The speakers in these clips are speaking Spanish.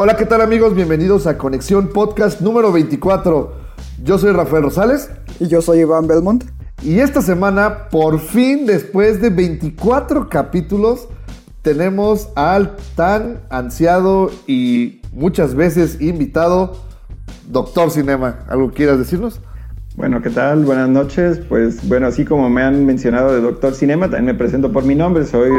Hola, ¿qué tal amigos? Bienvenidos a Conexión Podcast número 24. Yo soy Rafael Rosales Y yo soy Iván Belmont. y esta semana, por fin, después de 24 capítulos, tenemos al tan ansiado y muchas veces invitado Doctor Cinema. ¿Algo quieras decirnos? Bueno, ¿qué tal? Buenas noches. Pues bueno, así como me han mencionado de Doctor Cinema, también me presento por mi nombre, soy...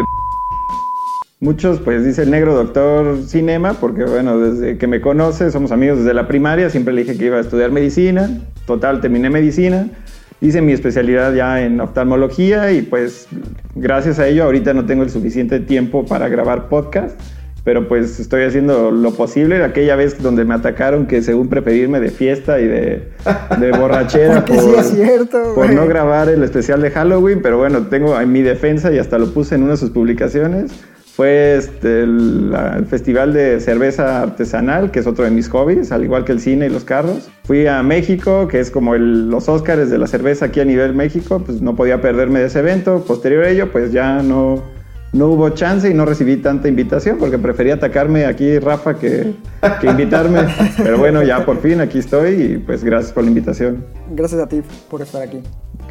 Muchos pues dicen negro Doctor Cinema porque bueno, desde que me conoce, somos amigos desde la primaria, siempre le dije que iba a estudiar medicina, total, terminé medicina, hice mi especialidad ya en oftalmología y pues gracias a ello ahorita no tengo el suficiente tiempo para grabar podcast pero pues estoy haciendo lo posible. Aquella vez donde me atacaron que según preferirme de fiesta y de, de borrachera Porque sí es cierto, por no grabar el especial de Halloween, pero bueno, tengo en mi defensa y hasta lo puse en una de sus publicaciones. Fue este, el, la- el festival de cerveza artesanal, que es otro de mis hobbies, al igual que el cine y los carros. Fui a México, que es como el- los Óscares de la cerveza aquí a nivel México, pues no podía perderme de ese evento. Posterior a ello, pues ya no, no hubo chance y no recibí tanta invitación porque prefería atacarme aquí Rafa que, que invitarme. Pero bueno, ya por fin aquí estoy y pues gracias por la invitación. Gracias a ti por estar aquí.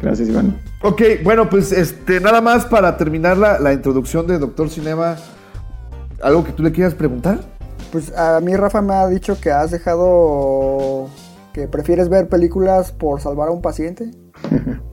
Gracias Iván. Ok, bueno, pues este, nada más para terminar la, la introducción de Doctor Cinema, ¿algo que tú le quieras preguntar? Pues a mí Rafa me ha dicho que has dejado que prefieres ver películas por salvar a un paciente.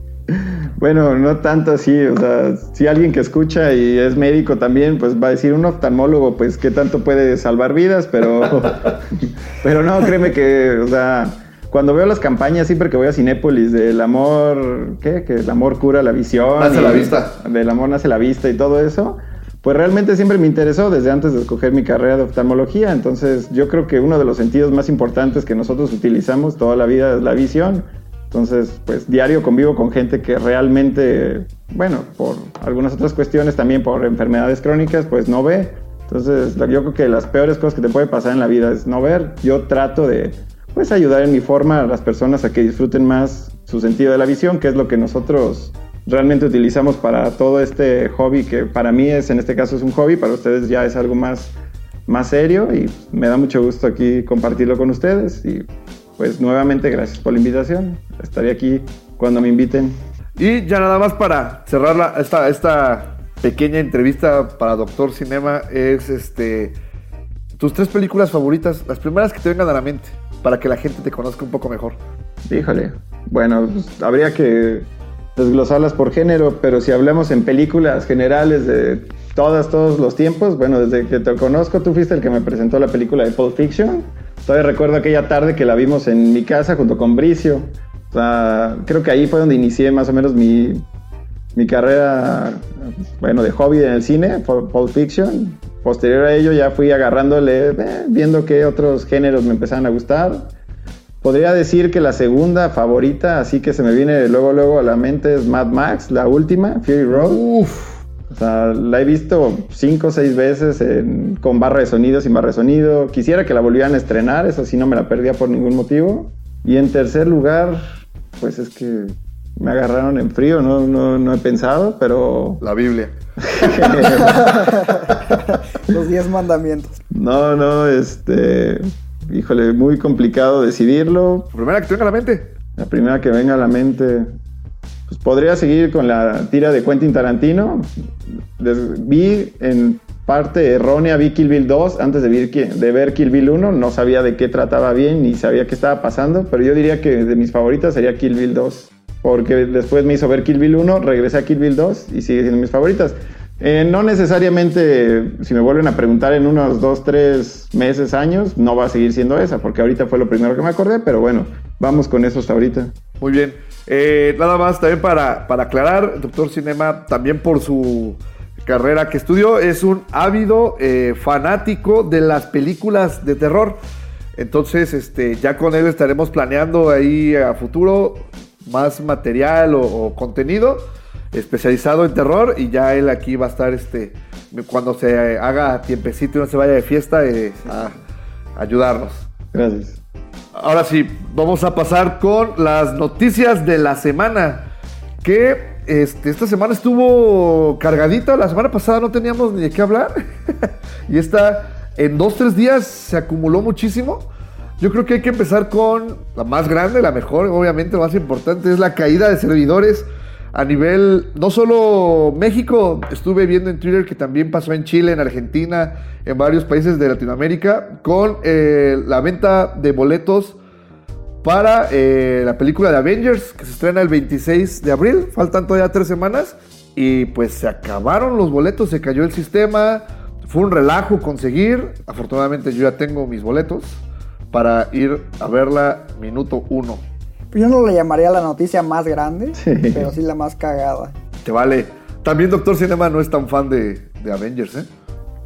Bueno, no tanto así, o sea, si alguien que escucha y es médico también, pues va a decir un oftalmólogo, pues qué tanto puede salvar vidas, pero, pero no, créeme que, o sea, cuando veo las campañas siempre que voy a Cinépolis del amor, ¿qué? Que el amor cura la visión. Nace la vista. Del amor nace la vista y todo eso, pues realmente siempre me interesó desde antes de escoger mi carrera de oftalmología, entonces yo creo que uno de los sentidos más importantes que nosotros utilizamos toda la vida es la visión. Entonces, pues diario convivo con gente que realmente, bueno, por algunas otras cuestiones, también por enfermedades crónicas, pues no ve. Entonces, yo creo que las peores cosas que te puede pasar en la vida es no ver. Yo trato de, pues, ayudar en mi forma a las personas a que disfruten más su sentido de la visión, que es lo que nosotros realmente utilizamos para todo este hobby, que para mí es, en este caso es un hobby, para ustedes ya es algo más, más serio y me da mucho gusto aquí compartirlo con ustedes y pues nuevamente gracias por la invitación. Estaré aquí cuando me inviten. Y ya nada más para cerrar esta, esta pequeña entrevista para Doctor Cinema es este tus tres películas favoritas, las primeras que te vengan a la mente, para que la gente te conozca un poco mejor. Híjole, bueno, pues, habría que desglosarlas por género, pero si hablamos en películas generales de todas, todos los tiempos, bueno, desde que te conozco, tú fuiste el que me presentó la película de Pulp Fiction. Todavía recuerdo aquella tarde que la vimos en mi casa junto con Bricio. O sea, creo que ahí fue donde inicié más o menos mi, mi carrera, bueno, de hobby en el cine, Pulp Fiction. Posterior a ello ya fui agarrándole, eh, viendo qué otros géneros me empezaban a gustar. Podría decir que la segunda favorita, así que se me viene luego luego a la mente es Mad Max, la última, Fury Road. Uf, O sea, la he visto cinco o seis veces en- con barra de sonido, sin barra de sonido. Quisiera que la volvieran a estrenar, eso sí no me la perdía por ningún motivo. Y en tercer lugar, pues es que me agarraron en frío, no, no, no he pensado, pero la Biblia. Los 10 mandamientos. no, no, este, híjole, muy complicado decidirlo. La primera que te venga a la mente. La primera que venga a la mente, pues podría seguir con la tira de Quentin Tarantino. Des- vi en parte errónea, vi Kill Bill 2 antes de ver, de ver Kill Bill 1. No sabía de qué trataba bien ni sabía qué estaba pasando, pero yo diría que de mis favoritas sería Kill Bill 2. Porque después me hizo ver Kill Bill 1, regresé a Kill Bill 2 y sigue siendo mis favoritas. Eh, no necesariamente, si me vuelven a preguntar en unos 2, 3 meses, años, no va a seguir siendo esa, porque ahorita fue lo primero que me acordé, pero bueno, vamos con eso hasta ahorita. Muy bien. Eh, nada más también para, para aclarar, Doctor Cinema, también por su carrera que estudió, es un ávido eh, fanático de las películas de terror. Entonces, este, ya con él estaremos planeando ahí a futuro más material o, o contenido especializado en terror y ya él aquí va a estar este cuando se haga tiempecito y no se vaya de fiesta eh, a ayudarnos. Gracias. Ahora sí, vamos a pasar con las noticias de la semana. Que este, esta semana estuvo cargadita. La semana pasada no teníamos ni de qué hablar. y esta, en dos, tres días se acumuló muchísimo. Yo creo que hay que empezar con la más grande, la mejor, obviamente, la más importante, es la caída de servidores a nivel, no solo México, estuve viendo en Twitter que también pasó en Chile, en Argentina, en varios países de Latinoamérica, con eh, la venta de boletos para eh, la película de Avengers, que se estrena el 26 de abril, faltan todavía tres semanas, y pues se acabaron los boletos, se cayó el sistema, fue un relajo conseguir, afortunadamente yo ya tengo mis boletos para ir a verla minuto uno. Yo no le llamaría la noticia más grande, pero sí la más cagada. Te vale. También Doctor Cinema no es tan fan de, de Avengers, ¿eh?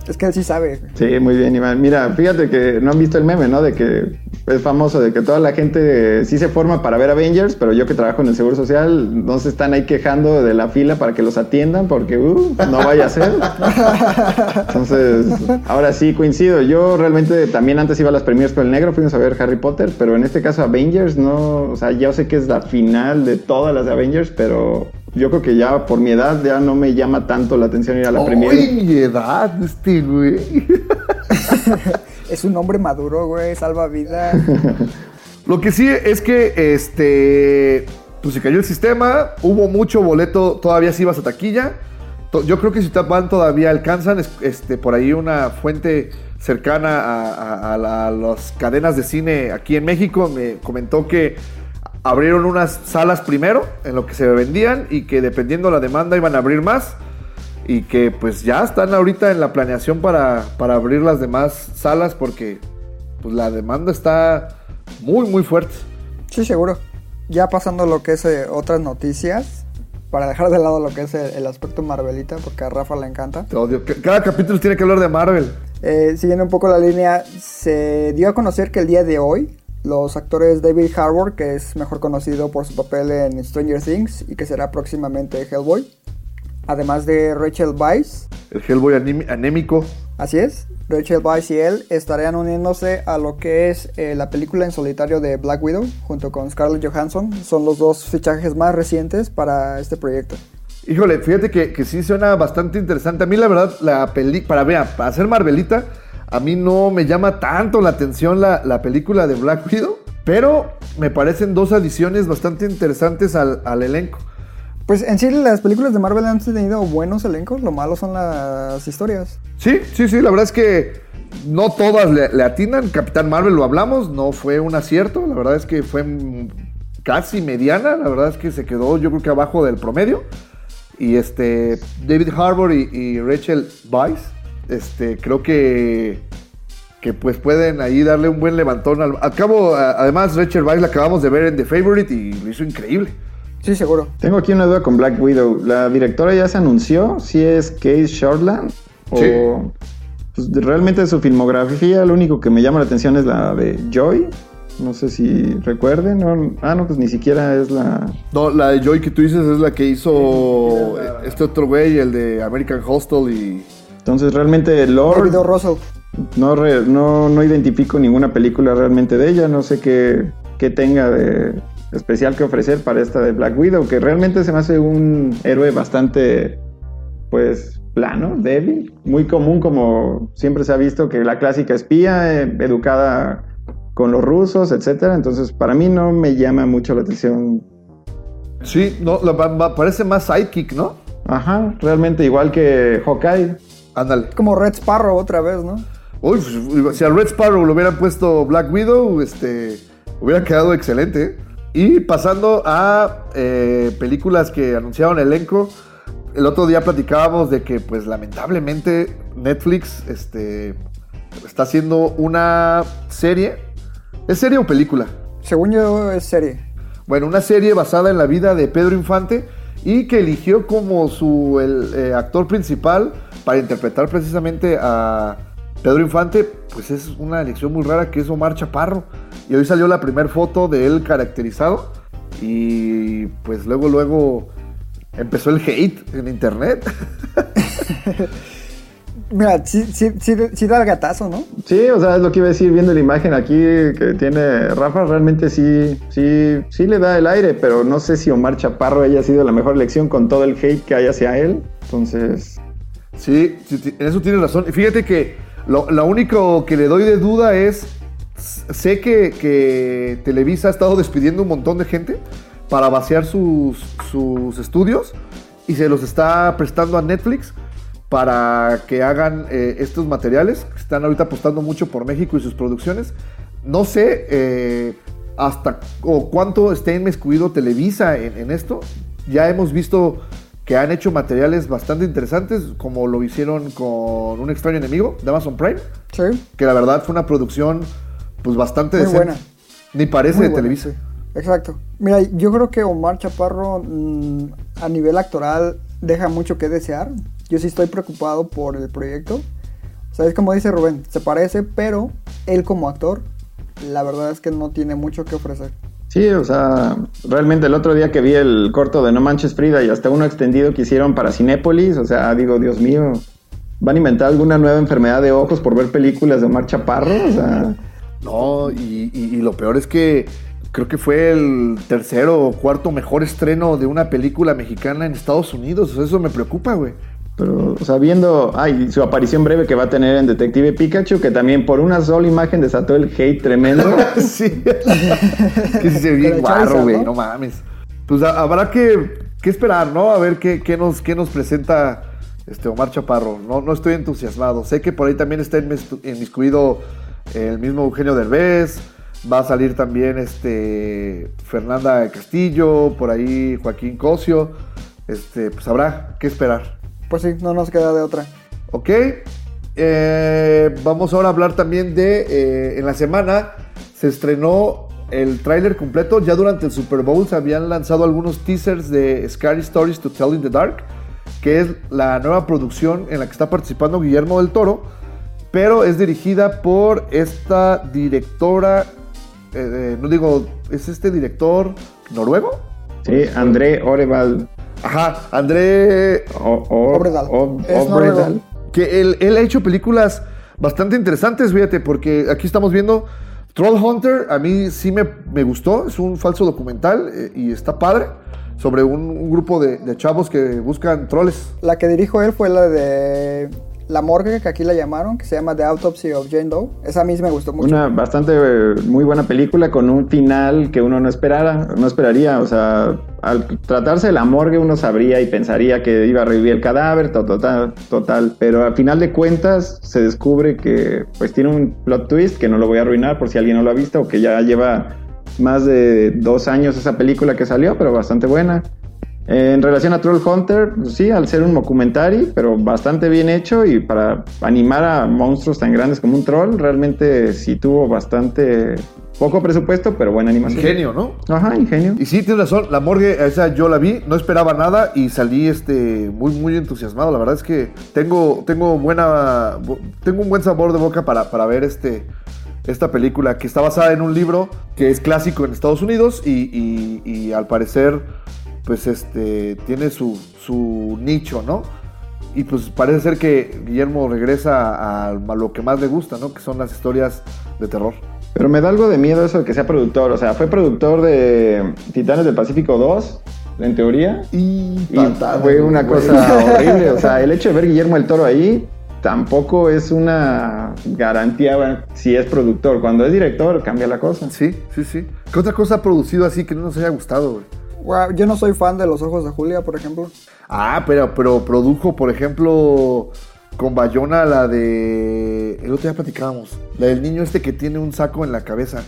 Es que él sí sabe. Sí, muy bien, Iván. Mira, fíjate que no han visto el meme, ¿no? De que es famoso, de que toda la gente sí se forma para ver Avengers, pero yo que trabajo en el Seguro Social, no se están ahí quejando de la fila para que los atiendan, porque uh, no vaya a ser. Entonces, ahora sí coincido. Yo realmente también antes iba a las premiers con el negro, fuimos a ver Harry Potter, pero en este caso Avengers no, o sea, ya sé que es la final de todas las Avengers, pero yo creo que ya por mi edad ya no me llama tanto la atención ir a la premier. ¡Uy, mi edad, este güey! es un hombre maduro, güey, salva vida. Lo que sí es que, este, pues se cayó el sistema, hubo mucho boleto, todavía si ibas a taquilla. Yo creo que si van todavía alcanzan, este, por ahí una fuente cercana a, a, a, a las cadenas de cine aquí en México me comentó que abrieron unas salas primero en lo que se vendían y que dependiendo de la demanda iban a abrir más y que pues ya están ahorita en la planeación para, para abrir las demás salas porque pues la demanda está muy muy fuerte. Sí, seguro. Ya pasando lo que es eh, otras noticias, para dejar de lado lo que es el, el, aspecto Marvelita, porque a Rafa le encanta. Te odio. Cada capítulo tiene que hablar de Marvel. Eh, siguiendo un poco la línea, se dio a conocer que el día de hoy los actores David Harbour, que es mejor conocido por su papel en Stranger Things y que será próximamente Hellboy, además de Rachel Weisz. El Hellboy anémico. Así es. Rachel Weisz y él estarían uniéndose a lo que es eh, la película en solitario de Black Widow, junto con Scarlett Johansson. Son los dos fichajes más recientes para este proyecto. Híjole, fíjate que, que sí suena bastante interesante. A mí la verdad, la peli para, vea, para hacer Marvelita, a mí no me llama tanto la atención la, la, película de Black Widow, pero me parecen dos adiciones bastante interesantes al, al, elenco. Pues en sí las películas de Marvel han tenido buenos elencos, lo malo son las historias. Sí, sí, sí, la verdad es que no todas le, le atinan. Capitán Marvel lo hablamos, no fue un acierto, la verdad es que fue casi mediana, la verdad es que se quedó yo creo que abajo del promedio. Y este, David Harbour y, y Rachel Weisz, este, creo que, que pues pueden ahí darle un buen levantón. Al, al cabo, además, Rachel Weisz la acabamos de ver en The Favorite y lo hizo increíble. Sí, seguro. Tengo aquí una duda con Black Widow. ¿La directora ya se anunció si es Kate Shortland? O Sí. pues, realmente de su filmografía lo único que me llama la atención es la de Joy. No sé si recuerden. ¿no? Ah, no, pues ni siquiera es la... No, la de Joy que tú dices es la que hizo este otro güey, el de American Hostel y... Entonces realmente Lord... David O. Russell. No, re- no, no identifico ninguna película realmente de ella. No sé qué, qué tenga de especial que ofrecer para esta de Black Widow, que realmente se me hace un héroe bastante, pues, plano, débil, muy común como siempre se ha visto que la clásica espía, eh, educada con los rusos, etcétera. Entonces, para mí no me llama mucho la atención. Sí, no, la- parece más sidekick, ¿no? Ajá, realmente igual que Hawkeye. Ándale. Como Red Sparrow otra vez, ¿no? Uy, pues, si a Red Sparrow lo hubieran puesto Black Widow, este, hubiera quedado excelente. Y pasando a eh, películas que anunciaron elenco, el otro día platicábamos de que, pues lamentablemente, Netflix este, está haciendo una serie. ¿Es serie o película? Según yo es serie. Bueno, una serie basada en la vida de Pedro Infante y que eligió como su el, eh, actor principal para interpretar precisamente a Pedro Infante, pues es una elección muy rara que es Omar Chaparro. Y hoy salió la primera foto de él caracterizado y pues luego luego empezó el hate en internet. Mira, sí, sí, sí, sí da el gatazo, ¿no? Sí, o sea, es lo que iba a decir viendo la imagen aquí que tiene Rafa, realmente sí, sí, sí le da el aire, pero no sé si Omar Chaparro haya sido la mejor elección con todo el hate que hay hacia él. Entonces, Sí, sí, sí, en eso tienes razón. Y fíjate que lo, lo único que le doy de duda es, sé que, que Televisa ha estado despidiendo un montón de gente para vaciar sus, sus estudios y se los está prestando a Netflix para que hagan eh, estos materiales. Están ahorita apostando mucho por México y sus producciones. No sé eh, hasta o cuánto esté inmiscuido Televisa en, en esto. Ya hemos visto que han hecho materiales bastante interesantes, como lo hicieron con Un extraño enemigo de Amazon Prime, Sí. que la verdad fue una producción pues bastante Muy decente. buena. Ni parece Muy de buena, Televisa. sí. Exacto. Mira, yo creo que Omar Chaparro mm, a nivel actoral deja mucho que desear. Yo sí estoy preocupado por el proyecto. O sea, es como dice Rubén, se parece, pero él como actor, la verdad es que no tiene mucho que ofrecer. sí, o sea, realmente el otro día que vi el corto de No Manches Frida y hasta uno extendido que hicieron para Cinépolis, o sea, digo, Dios mío, ¿van a inventar alguna nueva enfermedad de ojos por ver películas de Omar Chaparro? O sea, No, y, y- y lo peor es que creo que fue el tercero o cuarto mejor estreno de una película mexicana en Estados Unidos. O sea, eso me preocupa, güey. Pero, o sea, viendo, ay, su aparición breve que va a tener en Detective Pikachu, que también por una sola imagen desató el hate tremendo. sí. que se ve bien guarro, güey, ¿no? ¿no? mames. Pues ha- habrá que, que esperar, ¿no? A ver qué, qué nos, qué nos presenta este Omar Chaparro. No, no estoy entusiasmado. Sé que por ahí también está inmis- inmiscuido el mismo Eugenio Derbez. Va a salir también este Fernanda Castillo, por ahí Joaquín Cosio. Este, pues habrá que esperar. Pues sí, no nos queda de otra. Ok. Eh, vamos ahora a hablar también de. eh, en la semana se estrenó el tráiler completo. Ya durante el Super Bowl se habían lanzado algunos teasers de Scary Stories to Tell in the Dark, que es la nueva producción en la que está participando Guillermo del Toro, pero es dirigida por esta directora. eh, eh, no digo, ¿es este director noruego? Sí, André Oreval. Ajá, André O- o- Obredal. o- Es Obredal. noruego. que él, él ha hecho películas bastante interesantes, fíjate, porque aquí estamos viendo Troll Hunter, a mí sí me, me gustó, es un falso documental eh, y está padre, sobre un, un grupo de, de chavos que buscan troles. La que dirijo él fue la de La Morgue, que aquí la llamaron, que se llama The Autopsy of Jane Doe. Esa a mí me gustó mucho. Una bastante eh, muy buena película con un final que uno no esperara, no esperaría, o sea, al tratarse de la morgue uno sabría y pensaría que iba a revivir el cadáver, to- total, total, pero al final de cuentas se descubre que pues tiene un plot twist que no lo voy a arruinar por si alguien no lo ha visto o que ya lleva más de dos años esa película que salió, pero bastante buena. En relación a Troll Hunter, pues sí, al ser un documentary, pero bastante bien hecho y para animar a monstruos tan grandes como un troll, realmente sí tuvo bastante poco presupuesto, pero buena animación. Ingenio, ¿no? Ajá, ingenio. Y sí, tienes razón, la morgue, esa yo la vi, no esperaba nada y salí este, muy, muy entusiasmado. La verdad es que tengo, tengo, buena, bu- tengo un buen sabor de boca para, para ver este, esta película que está basada en un libro que es clásico en Estados Unidos y, y- y al parecer pues este, tiene su, su nicho, ¿no? Y pues parece ser que Guillermo regresa a, a lo que más le gusta, ¿no? Que son las historias de terror. Pero me da algo de miedo eso de que sea productor. O sea, fue productor de Titanes del Pacífico 2, en teoría. Y, Y fue una cosa horrible. O sea, el hecho de ver Guillermo el Toro ahí tampoco es una garantía bueno, si es productor. Cuando es director, cambia la cosa. Sí, sí, sí. ¿Qué otra cosa ha producido así que no nos haya gustado, güey? Yo no soy fan de Los Ojos de Julia, por ejemplo. Ah, pero, pero produjo, por ejemplo, con Bayona la de. El otro día platicábamos. La del niño este que tiene un saco en la cabeza.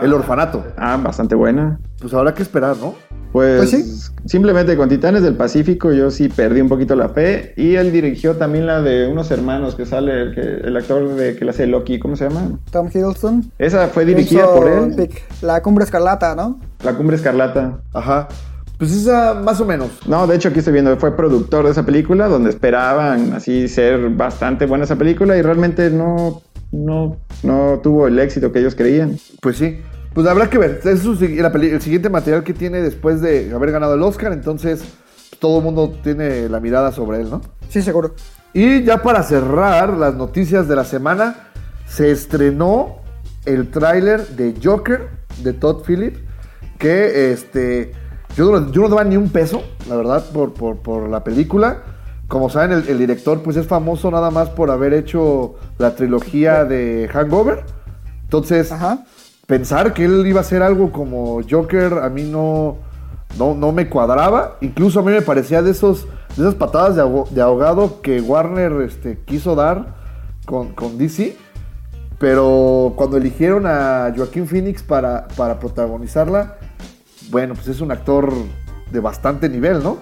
El orfanato. Ah, bastante buena. Pues habrá que esperar, ¿no? Pues, Pues sí. simplemente con Titanes del Pacífico yo sí perdí un poquito la fe. Y él dirigió también la de unos hermanos que sale, el, que, el actor de que le hace Loki, ¿cómo se llama? Tom Hiddleston. Esa fue dirigida Hizo por él. Pic- La Cumbre Escarlata, ¿no? La Cumbre Escarlata. Ajá. Pues esa más o menos. No, de hecho aquí estoy viendo, fue productor de esa película, donde esperaban así ser bastante buena esa película y realmente no, no, no tuvo el éxito que ellos creían. Pues sí. Pues habrá que ver. Es su la peli- el siguiente material que tiene después de haber ganado el Oscar. Entonces, todo el mundo tiene la mirada sobre él, ¿no? Sí, seguro. Y ya para cerrar las noticias de la semana, se estrenó el tráiler de Joker de Todd Phillips, que este, yo, no, yo no daba ni un peso, la verdad, por, por, por la película. Como saben, el, el director pues es famoso nada más por haber hecho la trilogía de Hangover. Entonces, Ajá. pensar que él iba a hacer algo como Joker a mí no, no, no me cuadraba. Incluso a mí me parecía de, esos, de esas patadas de, de ahogado que Warner este, quiso dar con, con DC. Pero cuando eligieron a Joaquín Phoenix para, para protagonizarla, bueno, pues es un actor de bastante nivel, ¿no?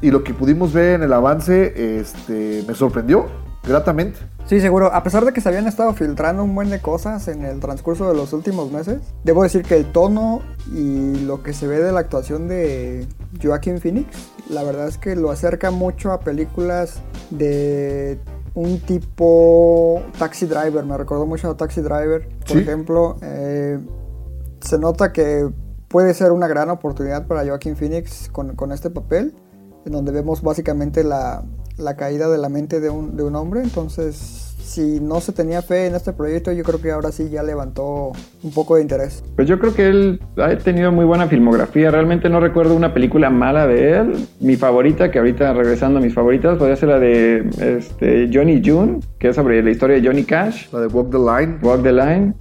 Y lo que pudimos ver en el avance este, me sorprendió gratamente. Sí, seguro. A pesar de que se habían estado filtrando un buen de cosas en el transcurso de los últimos meses, debo decir que el tono y lo que se ve de la actuación de Joaquin Phoenix, la verdad es que lo acerca mucho a películas de un tipo Taxi Driver. Me recordó mucho a Taxi Driver, por Sí. ejemplo. Eh, se nota que puede ser una gran oportunidad para Joaquin Phoenix con, con este papel, en donde vemos básicamente la, la caída de la mente de un, de un hombre. Entonces, si no se tenía fe en este proyecto, yo creo que ahora sí ya levantó un poco de interés. Pues yo creo que él ha tenido muy buena filmografía. Realmente no recuerdo una película mala de él. Mi favorita, que ahorita regresando a mis favoritas, podría ser la de este, Johnny June, que es sobre la historia de Johnny Cash, La de Walk the Line. Walk the Line.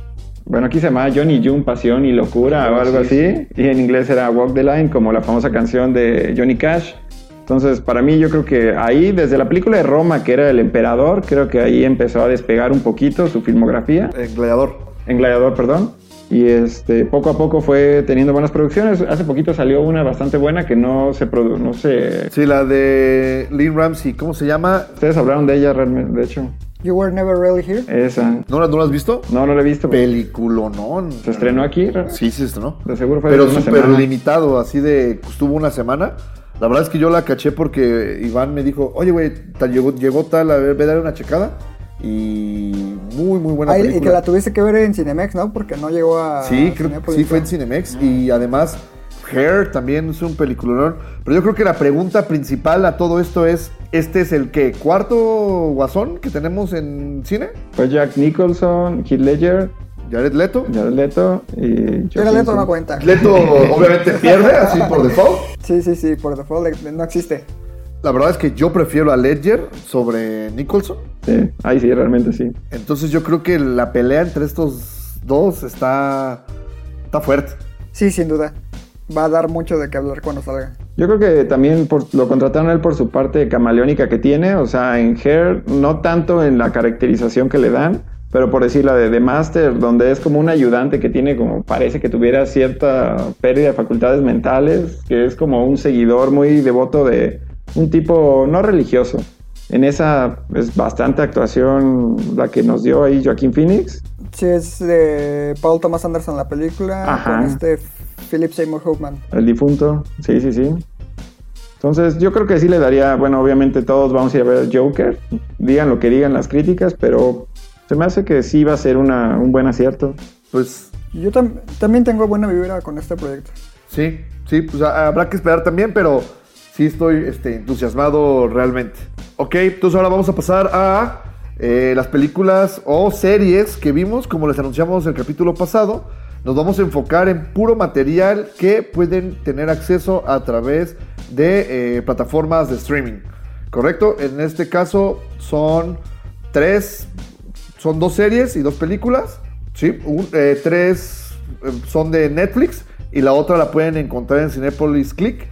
Bueno, aquí se llama Johnny June, Pasión y Locura o algo así. Y en inglés era Walk the Line, como la famosa canción de Johnny Cash. Entonces, para mí, yo creo que ahí, desde la película de Roma, que era El Emperador, creo que ahí empezó a despegar un poquito su filmografía. En Gladiador. en Gladiador, perdón. Y este, poco a poco fue teniendo buenas producciones. Hace poquito salió una bastante buena que no se produ no sé. Sí, la de Lynn Ramsey, ¿cómo se llama? Ustedes hablaron de ella realmente, de hecho. You Were Never Really Here. Esa. ¿No la, no la has visto? No, no la he visto. Peliculonón. Se estrenó aquí. Sí, sí, se estrenó. De seguro fue Pero una súper semana. limitado, así de. Estuvo una semana. La verdad es que yo la caché porque Iván me dijo, oye, güey, tal- llegó, llegó tal, a ver, ve a dar una checada. Y muy, muy buena Ah, y- y película. que la tuviste que ver en Cinemex, ¿no? Porque no llegó a. Sí, creo que Cinépolis, sí fue en. Cinemex. Y además, Hair también es un peliculón. Pero yo creo que la pregunta principal a todo esto es: ¿este es el que cuarto guasón que tenemos en cine? Fue Jack Nicholson, Heath Ledger, Jared Leto. Jared Leto y. Pero Joaquin Leto no cuenta. Leto obviamente pierde, así por default. Sí, sí, sí, por default le- no existe. La verdad es que yo prefiero a Ledger sobre Nicholson. Sí, ahí sí, realmente sí. Entonces yo creo que la pelea entre estos dos está, está fuerte. Sí, sin duda. Va a dar mucho de qué hablar cuando salga. Yo creo que también por- lo contrataron él por su parte camaleónica que tiene, o sea, en Hair, no tanto en la caracterización que le dan, pero por decir la de The Master, donde es como un ayudante que tiene como, parece que tuviera cierta pérdida de facultades mentales, que es como un seguidor muy devoto de un tipo no religioso. En esa es bastante actuación la que nos dio ahí Joaquín Phoenix. Sí, es de Paul Thomas Anderson la película Ajá. con este Philip Seymour Hoffman. El difunto, sí, sí, sí. Entonces, yo creo que sí le daría, bueno, obviamente todos vamos a ir a ver Joker, digan lo que digan las críticas, pero se me hace que sí va a ser una, un buen acierto. Pues Yo tam- también tengo buena vibra con este proyecto. sí, sí, pues habrá que esperar también, pero sí estoy este, entusiasmado realmente. Ok, entonces ahora vamos a pasar a eh, las películas o series que vimos, como les anunciamos el capítulo pasado. Nos vamos a enfocar en puro material que pueden tener acceso a través de eh, plataformas de streaming. ¿Correcto? En este caso son tres, son dos series y dos películas. Sí, un- eh, tres eh, son de Netflix y la otra la pueden encontrar en Cinepolis Click,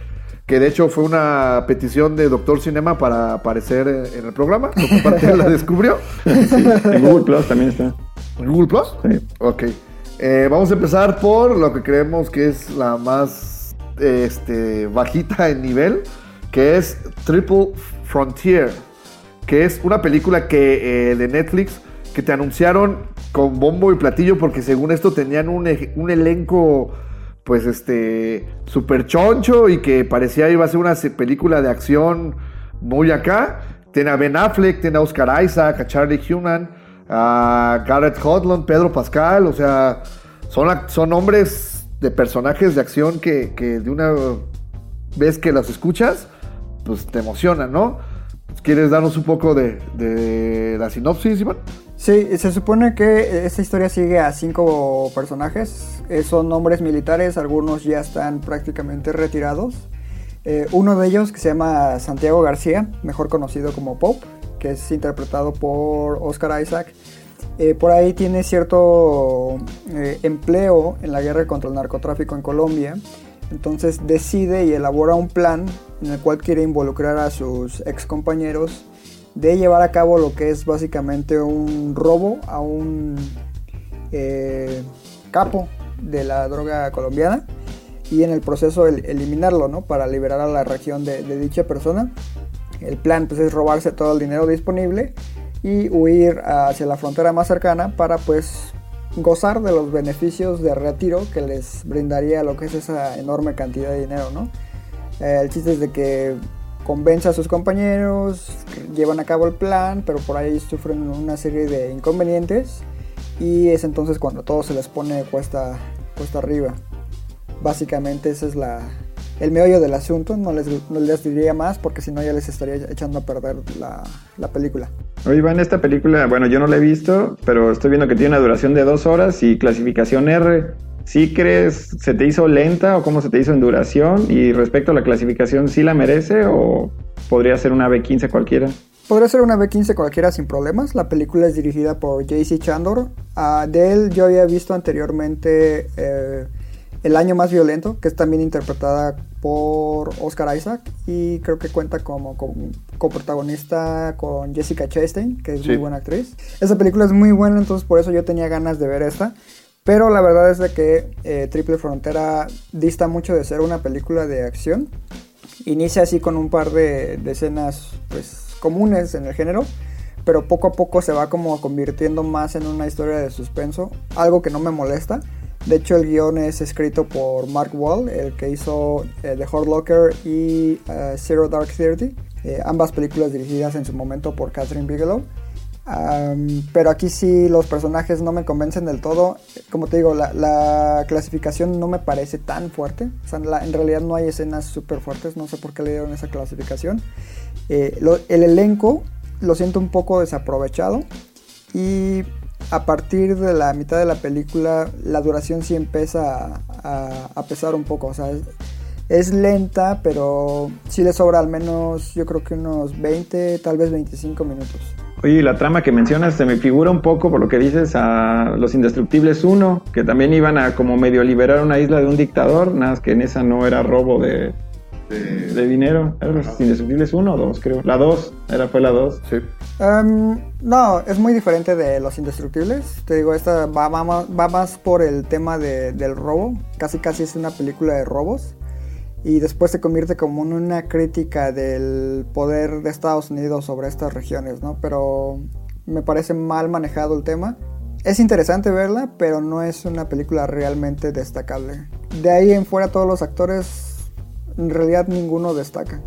que de hecho fue una petición de Doctor Cinema para aparecer en, el programa. Por parte de él la descubrió. En Google Plus también está. ¿En Google Plus? Sí. Ok. Eh, vamos a empezar por lo que creemos que es la más este, bajita en nivel, que es Triple Frontier, que es una película que, eh, de Netflix que te anunciaron con bombo y platillo porque según esto tenían un, un elenco pues este, super choncho y que parecía iba a ser una película de acción muy acá. Tiene a Ben Affleck, tiene a Oscar Isaac, a Charlie Human, a Garrett Hodlund, Pedro Pascal, o sea, son, son nombres de personajes de acción que, de una vez que los escuchas, pues te emocionan, ¿no? ¿Quieres darnos un poco de, la sinopsis, Iván? Sí, se supone que esta historia sigue a cinco personajes. Eh, son hombres militares, algunos ya están prácticamente retirados. Eh, uno de ellos, que se llama Santiago García, mejor conocido como Pop, que es interpretado por Oscar Isaac. Eh, por ahí tiene cierto eh, empleo en la guerra contra el narcotráfico en Colombia. Entonces decide y elabora un plan en el cual quiere involucrar a sus ex compañeros de llevar a cabo lo que es básicamente un robo a un eh, capo de la droga colombiana y en el proceso el- eliminarlo, ¿no? Para liberar a la región de, de dicha persona. El plan pues es robarse todo el dinero disponible y huir hacia la frontera más cercana para pues gozar de los beneficios de retiro que les brindaría lo que es esa enorme cantidad de dinero, ¿no? Eh, el chiste es de que convence a sus compañeros, llevan a cabo el plan, pero por ahí sufren una serie de inconvenientes y es entonces cuando todo se les pone cuesta, cuesta arriba. Básicamente ese es la, el meollo del asunto, no les, no les diría más porque si no ya les estaría echando a perder la, la película. Oye, Iván, esta película, bueno, yo no la he visto, pero estoy viendo que tiene una duración de dos horas y clasificación R. ¿Sí crees, se te hizo lenta o cómo se te hizo en duración? Y respecto a la clasificación, ¿sí la merece o podría ser una B15 cualquiera? Podría ser una B15 cualquiera sin problemas. La película es dirigida por JC Chandor. Ah, de él yo había visto anteriormente eh, El año más violento, que es también interpretada por Oscar Isaac y creo que cuenta como, coprotagonista con Jessica Chastain, que es Sí. muy buena actriz. Esa película es muy buena, entonces por eso yo tenía ganas de ver esta. Pero la verdad es de que eh, Triple Frontera dista mucho de ser una película de acción. Inicia así con un par de, de escenas pues, comunes en el género, pero poco a poco se va como convirtiendo más en una historia de suspenso, algo que no me molesta. De hecho, el guion es escrito por Mark Wall, el que hizo eh, The Hurt Locker y eh, Zero Dark Thirty, eh, ambas películas dirigidas en su momento por Catherine Bigelow. Am, pero aquí sí los personajes no me convencen del todo. Como te digo, la, la clasificación no me parece tan fuerte. O en realidad no hay escenas súper fuertes. No sé por qué le dieron esa clasificación. El elenco lo siento un poco desaprovechado. Y a partir de la mitad de la película, la duración sí empieza a, pesar un poco. O sea, es, lenta, pero sí le sobra al menos, yo creo que unos 20, tal vez 25 minutos. Oye, la trama que mencionas se me figura un poco, por lo que dices, a Los Indestructibles 1, que también iban a como medio liberar una isla de un dictador, nada más que en esa no era robo de, de, de dinero. ¿Eran Los Indestructibles 1 o 2, creo? La 2, era, fue la 2. Sí. Em, no, es muy diferente de Los Indestructibles. Te digo, esta va, va más, va más por el tema de- del robo. Casi casi es una película de robos. Y después se convierte como en una crítica del poder de Estados Unidos sobre estas regiones, ¿no? Pero me parece mal manejado el tema. Es interesante verla, pero no es una película realmente destacable. De ahí en fuera todos los actores, en realidad ninguno destaca.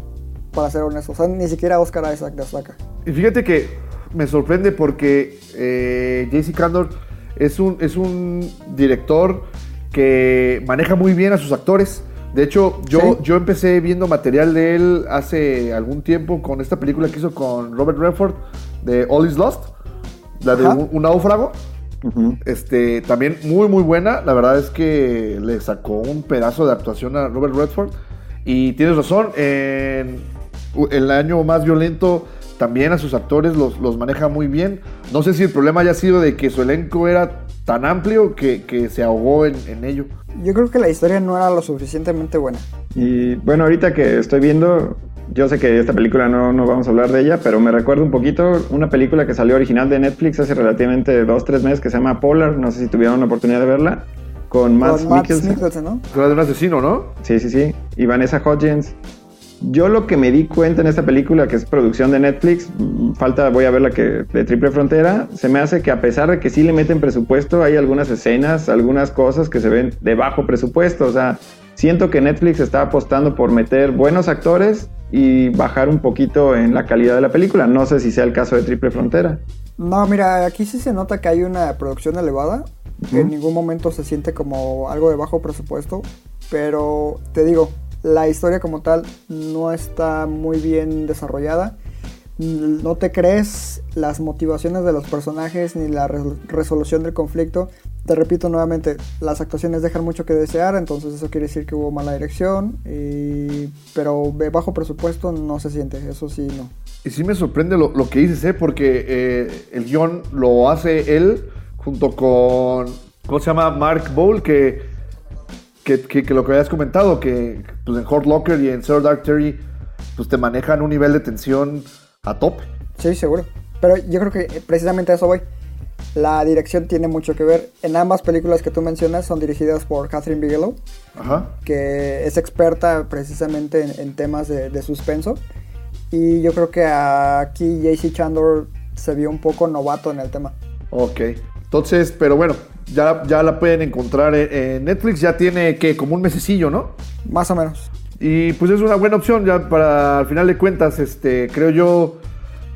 Para ser honesto, o sea, ni siquiera Oscar Isaac destaca. Y fíjate que me sorprende porque eh, JC Candor es un, es un director que maneja muy bien a sus actores. De hecho, yo, Sí. yo empecé viendo material de él hace algún tiempo con esta película que hizo con Robert Redford de All Is Lost, la de Ajá. un, un náufrago. Este, también muy, muy buena. La verdad es que le sacó un pedazo de actuación a Robert Redford. Y tienes razón, en el año más violento también a sus actores los, los maneja muy bien. No sé si el problema haya sido de que su elenco era tan amplio que, que se ahogó en, en ello. Yo creo que la historia no era lo suficientemente buena. Y bueno, ahorita que estoy viendo, yo sé que esta película no, no vamos a hablar de ella, pero me recuerda un poquito una película que salió original de Netflix hace relativamente dos, tres meses que se llama Polar, no sé si tuvieron la oportunidad de verla, con Matt Mikkelsen. Mikkelsen, ¿no? Era de un asesino, ¿no? Sí, sí, sí. Y Vanessa Hudgens. Yo lo que me di cuenta en esta película, que es producción de Netflix, falta, voy a ver la que de Triple Frontera, se me hace que a pesar de que sí le meten presupuesto, hay algunas escenas, algunas cosas que se ven de bajo presupuesto. O sea, siento que Netflix está apostando por meter buenos actores y bajar un poquito en la calidad de la película. No sé si sea el caso de Triple Frontera. No, mira, aquí sí se nota que hay una producción elevada. Que En ningún momento se siente como algo de bajo presupuesto. Pero te digo, la historia como tal no está muy bien desarrollada. No te crees las motivaciones de los personajes ni la re- resolución del conflicto. Te repito nuevamente, las actuaciones dejan mucho que desear, entonces eso quiere decir que hubo mala dirección. y- Pero de bajo presupuesto no se siente, eso sí, no. Y sí me sorprende lo, lo que dices, ¿eh? Porque eh, el guion lo hace él junto con, ¿cómo se llama? Mark Bowl, que, que, que- que lo que habías comentado, que pues, en Hurt Locker y en Sir Dark Terry, pues te manejan un nivel de tensión a tope. Sí, seguro. Pero yo creo que precisamente a eso voy. La dirección tiene mucho que ver. En ambas películas que tú mencionas son dirigidas por Catherine Bigelow, Ajá. que es experta precisamente en, en temas de, de suspenso. Y yo creo que aquí JC Chandler se vio un poco novato en el tema. Ok. Entonces, pero bueno, ya, ya la pueden encontrar en, Netflix, ya tiene que como un mesecillo, ¿no? Más o menos. Y pues es una buena opción, ya para al final de cuentas, este, creo yo,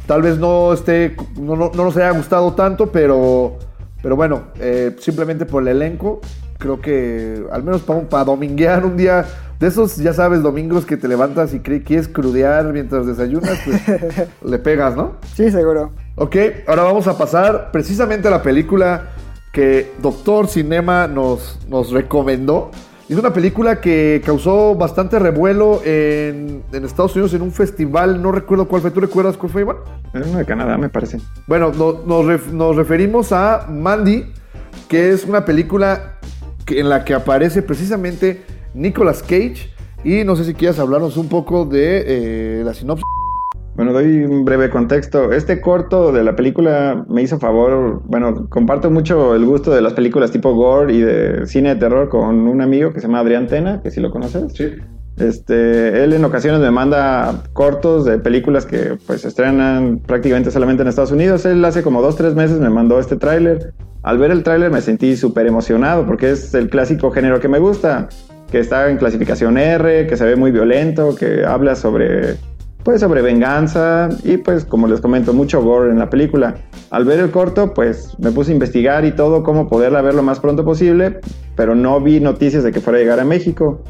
tal vez no esté, no, no- no nos haya gustado tanto, pero, pero bueno, eh, simplemente por el elenco, creo que al menos para, para dominguear un día de esos, ya sabes, domingos que te levantas y quieres crudear mientras desayunas, pues le pegas, ¿no? Sí, seguro. Ok, ahora vamos a pasar precisamente a la película que Doctor Cinema nos, nos recomendó. Es una película que causó bastante revuelo en, en Estados Unidos en un festival, no recuerdo cuál fue. ¿Tú recuerdas cuál fue, Iván? Es uno de Canadá, me parece. Bueno, no- nos, ref- nos referimos a Mandy, que es una película que- en la que aparece precisamente Nicolas Cage. Y no sé si quieras hablarnos un poco de eh, la sinopsis. Bueno, doy un breve contexto. Este corto de la película me hizo favor, bueno, comparto mucho el gusto de las películas tipo gore y de cine de terror con un amigo que se llama Adrián Tena, que si lo conoces. Sí. Este, él en ocasiones me manda cortos de películas que pues se estrenan prácticamente solamente en Estados Unidos. Él hace como dos, tres meses me mandó este tráiler. Al ver el tráiler me sentí súper emocionado porque es el clásico género que me gusta, que está en clasificación R, que se ve muy violento, que habla sobre pues sobre venganza y pues como les comento mucho gore en la película. Al ver el corto pues me puse a investigar y todo cómo poderla ver lo más pronto posible, pero no vi noticias de que fuera a llegar a México.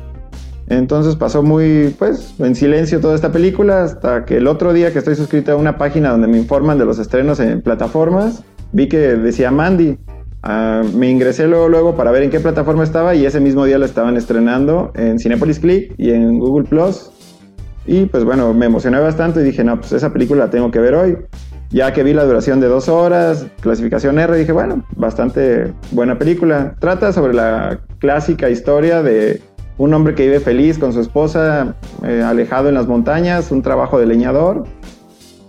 Entonces pasó muy, pues, en silencio toda esta película hasta que el otro día que estoy suscrito a una página donde me informan de los estrenos en plataformas, vi que decía Mandy. Ah, me ingresé luego, luego para ver en qué plataforma estaba y ese mismo día la estaban estrenando en Cinepolis Click y en Google Plus. Y pues bueno, me emocioné bastante y dije, no, pues esa película la tengo que ver hoy. Ya que vi la duración de dos horas, clasificación R, dije, bueno, bastante buena película. Trata sobre la clásica historia de un hombre que vive feliz con su esposa, eh, alejado en las montañas, un trabajo de leñador.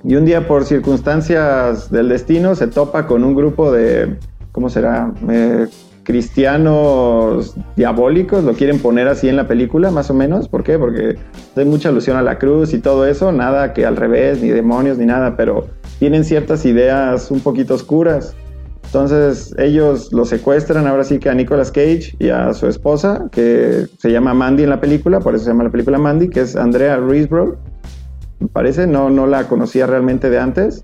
Y un día por circunstancias del destino se topa con un grupo de, ¿cómo será? Eh, cristianos diabólicos, lo quieren poner así en la película, más o menos. ¿Por qué? Porque hay mucha alusión a la cruz y todo eso, nada que al revés, ni demonios, ni nada, pero tienen ciertas ideas un poquito oscuras. Entonces ellos lo secuestran ahora sí que a Nicolas Cage y a su esposa, que se llama Mandy en la película, por eso se llama la película Mandy, que es Andrea Riseborough, me parece, no, no la conocía realmente de antes.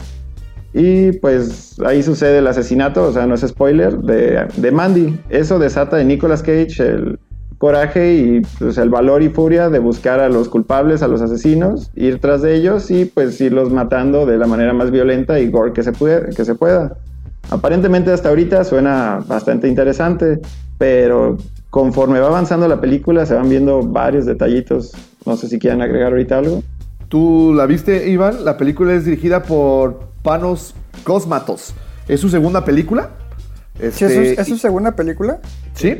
Y pues ahí sucede el asesinato, o sea, no es spoiler, de, de Mandy. Eso desata en Nicolas Cage el coraje y pues, el valor y furia de buscar a los culpables, a los asesinos, ir tras de ellos y pues irlos matando de la manera más violenta y gore que se, puede, que se pueda. Aparentemente hasta ahorita suena bastante interesante, pero conforme va avanzando la película se van viendo varios detallitos. No sé si quieren agregar ahorita algo. ¿Tú la viste, Iván? La película es dirigida por Panos Cosmatos. ¿Es su segunda película? Sí, ¿es, su, Este, es su segunda película? ¿Sí?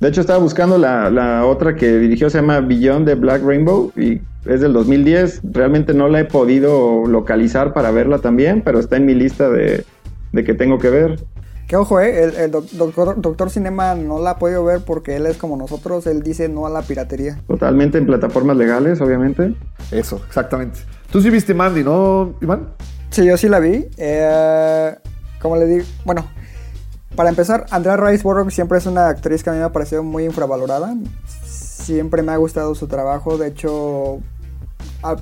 De hecho, estaba buscando la, la otra que dirigió, se llama Beyond the Black Rainbow y es del 2010. Realmente no la he podido localizar para verla también, pero está en mi lista de, de que tengo que ver. Que ojo, eh, el, el doc- doctor, doctor Cinema no la ha podido ver porque él es como nosotros, él dice no a la piratería. Totalmente en plataformas legales, obviamente. Eso, exactamente. Tú sí viste Mandy, ¿no, Iván? Sí, yo sí la vi. Eh, como le digo, bueno, para empezar, Andrea Riseborough siempre es una actriz que a mí me ha parecido muy infravalorada. Siempre me ha gustado su trabajo. De hecho,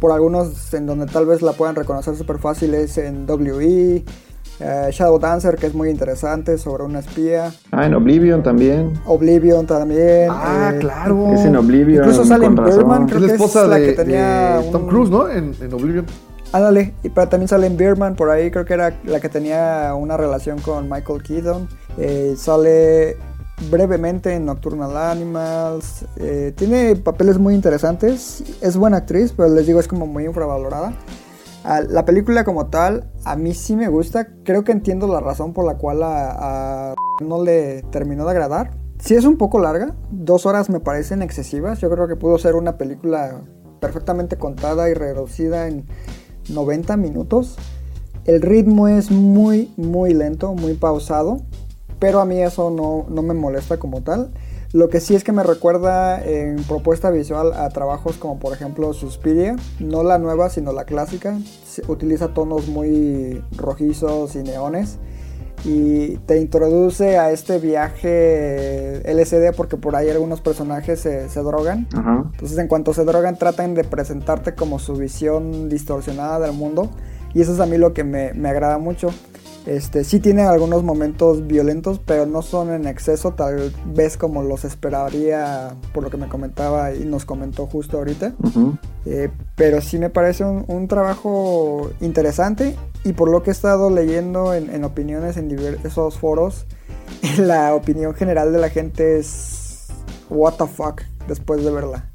por algunos en donde tal vez la puedan reconocer súper fácil es en WE. Eh, Shadow Dancer, que es muy interesante, sobre una espía. Ah, en Oblivion también. Oblivion también. Ah, eh, claro. Es en Oblivion. Incluso sale en. Birdman, Es creo la que esposa es la de, que tenía de Tom un- Cruise, ¿no? En, en Oblivion. Ándale, y pero también sale en Beerman por ahí, creo que era la que tenía una relación con Michael Keaton. Eh, sale brevemente en Nocturnal Animals. eh, tiene papeles muy interesantes. Es buena actriz, pero les digo, es como muy infravalorada. La película como tal, a mí sí me gusta. Creo que entiendo la razón por la cual a, a no le terminó de agradar. Sí es un poco larga, dos horas me parecen excesivas. Yo creo que pudo ser una película perfectamente contada y reducida en 90 minutos. El ritmo es muy, muy lento, muy pausado, pero a mí eso no, no me molesta como tal. Lo que sí es que me recuerda en propuesta visual a trabajos como por ejemplo Suspiria, no la nueva sino la clásica. Utiliza tonos muy rojizos y neones y te introduce a este viaje LCD porque por ahí algunos personajes se, se drogan. Entonces en cuanto se drogan tratan de presentarte como su visión distorsionada del mundo y eso es a mí lo que me, me agrada mucho. Este, sí tiene algunos momentos violentos, pero no son en exceso, tal vez como los esperaría por lo que me comentaba y nos comentó justo ahorita. Eh, pero sí me parece un, un trabajo interesante y por lo que he estado leyendo en, en opiniones en diversos foros, la opinión general de la gente es what the fuck después de verla.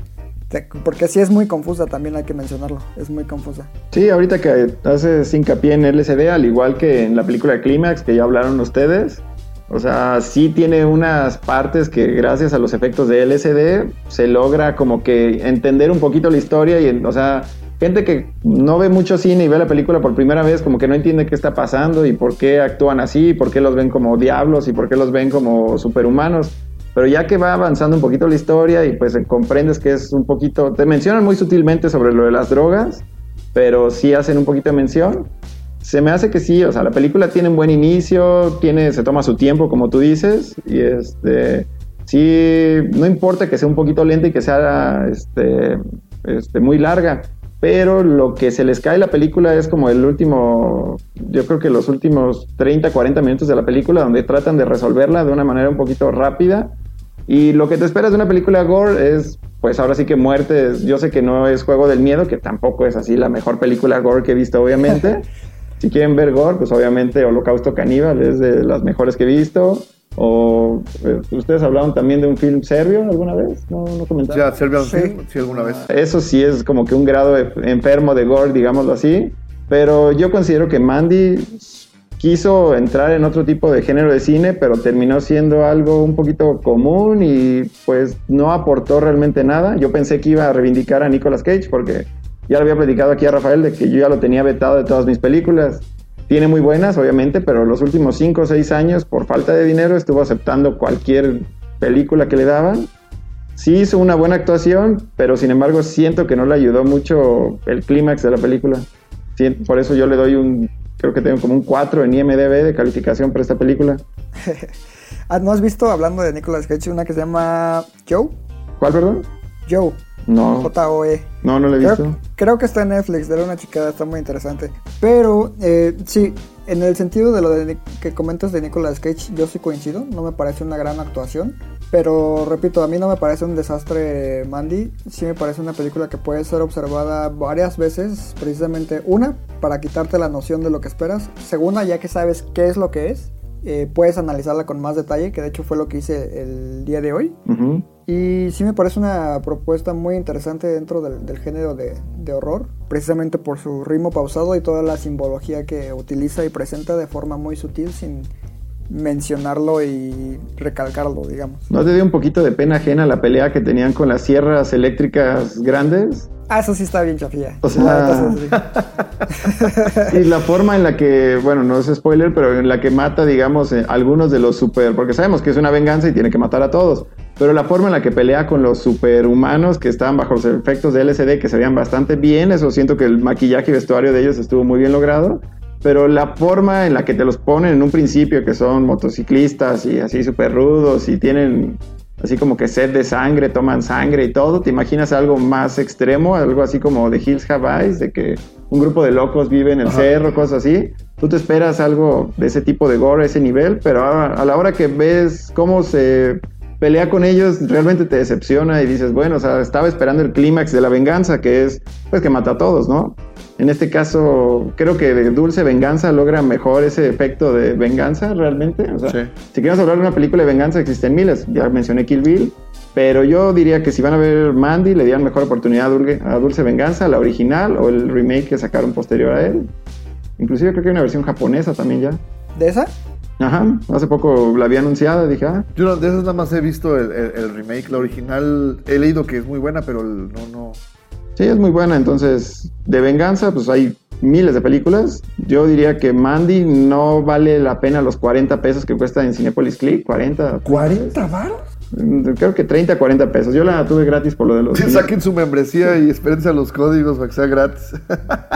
Porque sí es muy confusa, también hay que mencionarlo, es muy confusa. Sí, ahorita que haces hincapié en LCD, al igual que en la película Clímax, que ya hablaron ustedes. O sea, sí tiene unas partes que gracias a los efectos de LCD se logra como que entender un poquito la historia y, o sea, gente que no ve mucho cine y ve la película por primera vez como que no entiende qué está pasando y por qué actúan así, por qué los ven como diablos y por qué los ven como superhumanos. Pero ya que va avanzando un poquito la historia y pues comprendes que es un poquito, te mencionan muy sutilmente sobre lo de las drogas, pero sí hacen un poquito de mención. Se me hace que sí, o sea, la película tiene un buen inicio, tiene, se toma su tiempo, como tú dices, y este, sí, no importa que sea un poquito lenta y que sea, este, este, muy larga, pero lo que se les cae la película es como el último, yo creo que los últimos 30, 40 minutos de la película, donde tratan de resolverla de una manera un poquito rápida, y lo que te esperas de una película gore es, pues ahora sí que muertes. Yo sé que no es Juego del Miedo, que tampoco es así la mejor película gore que he visto, obviamente. si quieren ver gore, pues obviamente Holocausto Caníbal es de las mejores que he visto. O eh, ustedes hablaron también de un film serbio alguna vez, no, no comentaron. Ya, Serbian Sí. Film, sí, alguna vez. Eso sí es como que un grado enfermo de gore, digámoslo así. Pero yo considero que Mandy quiso entrar en otro tipo de género de cine, pero terminó siendo algo un poquito común y pues no aportó realmente nada. Yo pensé que iba a reivindicar a Nicolas Cage porque ya lo había platicado aquí a Rafael de que yo ya lo tenía vetado de todas mis películas. Tiene muy buenas, obviamente, pero los últimos 5 o 6 años, por falta de dinero, estuvo aceptando cualquier película que le daban. Sí hizo una buena actuación, pero sin embargo siento que no le ayudó mucho el clímax de la película. Por eso yo le doy un, creo que tengo como un 4 en IMDB de calificación para esta película. Ah, ¿No has visto, hablando de Nicolas Cage, una que se llama Joe? ¿Cuál, perdón? Joe. No, J-O-E. no, no la he visto. Creo, creo que está en Netflix, de una chicada, está muy interesante. Pero eh, sí, en el sentido de lo de que comentas de Nicolas Cage, yo sí coincido, no me parece una gran actuación. Pero repito, a mí no me parece un desastre Mandy, sí me parece una película que puede ser observada varias veces, precisamente una, para quitarte la noción de lo que esperas, segunda, ya que sabes qué es lo que es, eh, puedes analizarla con más detalle, que de hecho fue lo que hice el día de hoy. Y sí me parece una propuesta muy interesante dentro del, del género de, de horror, precisamente por su ritmo pausado y toda la simbología que utiliza y presenta de forma muy sutil sin mencionarlo y recalcarlo, digamos. ¿No te dio un poquito de pena ajena la pelea que tenían con las sierras eléctricas grandes? Ah, eso sí está bien chafía. O sea- sí. Y la forma en la que, bueno, no es spoiler, pero en la que mata, digamos, eh, algunos de los super, porque sabemos que es una venganza y tiene que matar a todos, pero la forma en la que pelea con los superhumanos que estaban bajo los efectos de LSD, que se veían bastante bien, eso siento que el maquillaje y vestuario de ellos estuvo muy bien logrado, pero la forma en la que te los ponen en un principio, que son motociclistas y así súper rudos y tienen así como que sed de sangre, toman sangre y todo, te imaginas algo más extremo, algo así como de Hills Have Eyes, de que un grupo de locos vive en el cerro, cosas así. Tú te esperas algo de ese tipo de gore, ese nivel, pero a, a la hora que ves cómo se pelea con ellos, realmente te decepciona y dices, bueno, o sea, estaba esperando el clímax de la venganza, que es, pues, que mata a todos, ¿no? En este caso, creo que de Dulce Venganza logra mejor ese efecto de venganza, realmente. O sea, Sí. si queremos hablar de una película de venganza, existen miles. Ya mencioné Kill Bill. Pero yo diría que si van a ver Mandy, le dieran mejor oportunidad a Dulce, a Dulce Venganza, la original o el remake que sacaron posterior a él. Inclusive creo que hay una versión japonesa también ya. ¿De esa? Ajá, hace poco la había anunciada, dije, ah, Yo no- de esas nada más he visto el, el- el remake, la original he leído que es muy buena, pero el- no, no. Sí, es muy buena. Entonces, de venganza, pues hay miles de películas. Yo diría que Mandy no vale la pena los 40 pesos que cuesta en Cinepolis Click. 40. ¿40 varos? Creo que 30, 40 pesos. Yo la tuve gratis por lo de los. Saquen su membresía y espérense a los códigos para que sea gratis.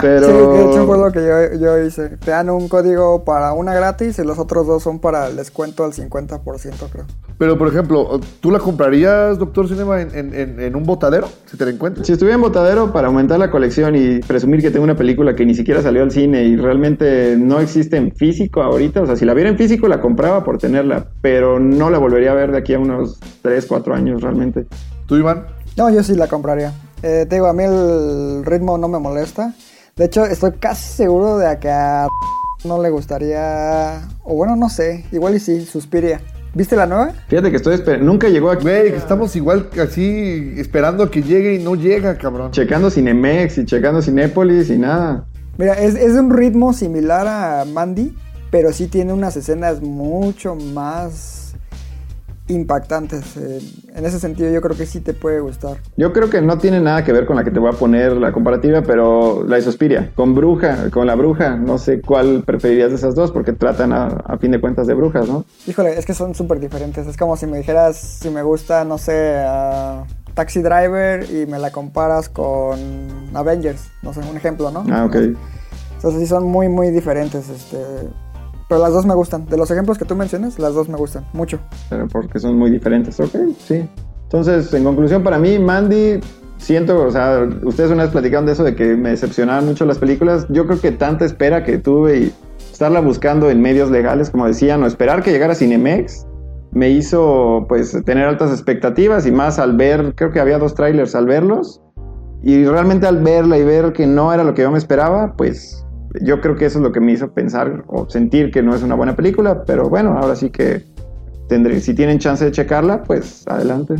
Pero. Sí, de hecho fue lo que yo, yo hice. Te dan un código para una gratis y los otros dos son para el descuento al 50%, creo. Pero, por ejemplo, ¿tú la comprarías, Doctor Cinema, en, en- en- en un botadero? Si te la encuentras. Si estuviera en Botadero para aumentar la colección y presumir que tengo una película que ni siquiera salió al cine y realmente no existe en físico ahorita, o sea, si la viera en físico la compraba por tenerla, pero no la volvería a ver de aquí a unos 3, 4 años realmente. ¿Tú, Iván? No, yo sí la compraría. Eh, te digo, a mí el ritmo no me molesta. De hecho, estoy casi seguro de que a no le gustaría... O bueno, no sé. Igual y sí, Suspiria. ¿Viste la nueva? Fíjate que estoy esperando, nunca llegó aquí. Güey, estamos igual así esperando a que llegue y no llega, cabrón. Checando Cinemex y checando Cinépolis y nada. Mira, es, es de un ritmo similar a Mandy, pero sí tiene unas escenas mucho más impactantes. Eh, en ese sentido yo creo que sí te puede gustar. Yo creo que no tiene nada que ver con la que te voy a poner la comparativa, pero la de Suspiria, con Bruja, con la Bruja, no sé cuál preferirías de esas dos, porque tratan a, a fin de cuentas de brujas, ¿no? Híjole, es que son súper diferentes. Es como si me dijeras si me gusta, no sé, a Taxi Driver y me la comparas con Avengers. No sé, un ejemplo, ¿no? Ah, ok. Entonces sí son muy, muy diferentes. Este, pero las dos me gustan. De los ejemplos que tú mencionas, las dos me gustan mucho. Pero porque son muy diferentes, ok, sí. Entonces, en conclusión, para mí, Mandy, siento, o sea, ustedes una vez platicaron de eso, de que me decepcionaban mucho las películas. Yo creo que tanta espera que tuve y estarla buscando en medios legales, como decían, o esperar que llegara Cinemex, me hizo, pues, tener altas expectativas y más al ver, creo que había dos trailers al verlos. Y realmente al verla y ver que no era lo que yo me esperaba, pues yo creo que eso es lo que me hizo pensar o sentir que no es una buena película, pero bueno, ahora sí que tendré, si tienen chance de checarla, pues adelante.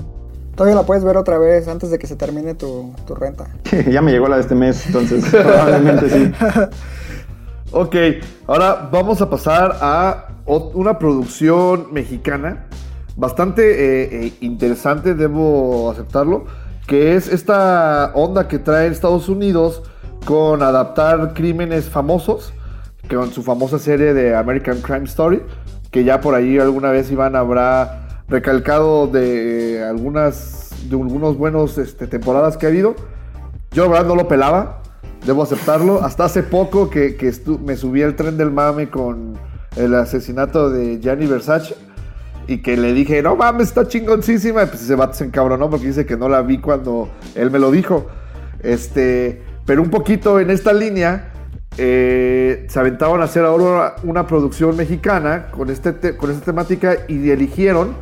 Todavía la puedes ver otra vez antes de que se termine tu, tu renta. ya me llegó la de este mes, entonces probablemente sí. Ok, ahora vamos a pasar a una producción mexicana bastante eh, eh, interesante, debo aceptarlo, que es esta onda que trae Estados Unidos con adaptar crímenes famosos, con su famosa serie de American Crime Story, que ya por ahí alguna vez Iván habrá recalcado de algunas de algunos buenos este, temporadas que ha habido. Yo verdad no lo pelaba, debo aceptarlo. Hasta hace poco que, que me subí al tren del mame con el asesinato de Gianni Versace y que le dije, no mames, está chingoncísima. Y pues ese vato se encabronó porque dice que no la vi cuando él me lo dijo. Este, pero un poquito en esta línea, eh, se aventaban a hacer ahora una producción mexicana con, este te- con esta temática y eligieron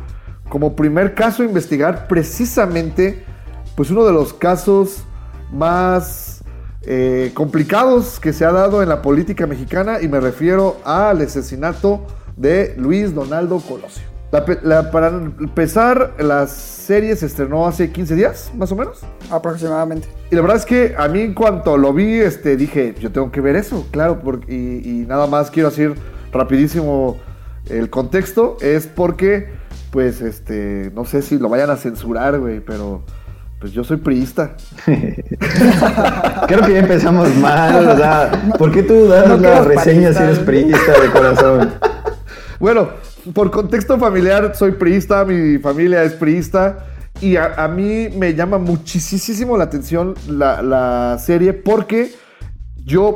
como primer caso investigar precisamente pues uno de los casos más eh, complicados que se ha dado en la política mexicana y me refiero al asesinato de Luis Donaldo Colosio. La la- para empezar, la serie se estrenó hace 15 días, más o menos. Aproximadamente. Y la verdad es que a mí en cuanto lo vi, este, dije, yo tengo que ver eso, claro, porque, y, y nada más quiero decir rapidísimo el contexto, es porque, pues, este, no sé si lo vayan a censurar, güey, pero Pues yo soy priista. Creo que ya empezamos mal. O sea, ¿por qué tú das No la reseña si eres priista de corazón? Bueno, por contexto familiar, soy priista, mi familia es priista. Y a, mí me llama muchísimo la atención la, serie porque yo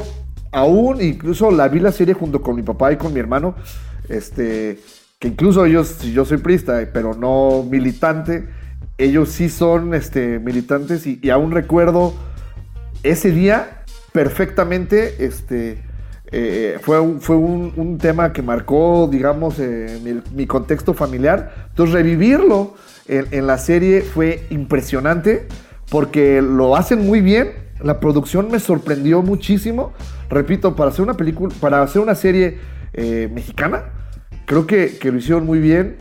aún, incluso la vi la serie junto con mi papá y con mi hermano, este, que incluso ellos, yo soy priista, pero no militante, ellos sí son este, militantes y, y aún recuerdo ese día perfectamente, este, eh, fue, un, fue un, un tema que marcó, digamos, eh, mi, contexto familiar. Entonces, revivirlo en, en la serie fue impresionante porque lo hacen muy bien. La producción me sorprendió muchísimo. Repito, para hacer una película, para hacer una serie eh, mexicana, creo que, que lo hicieron muy bien.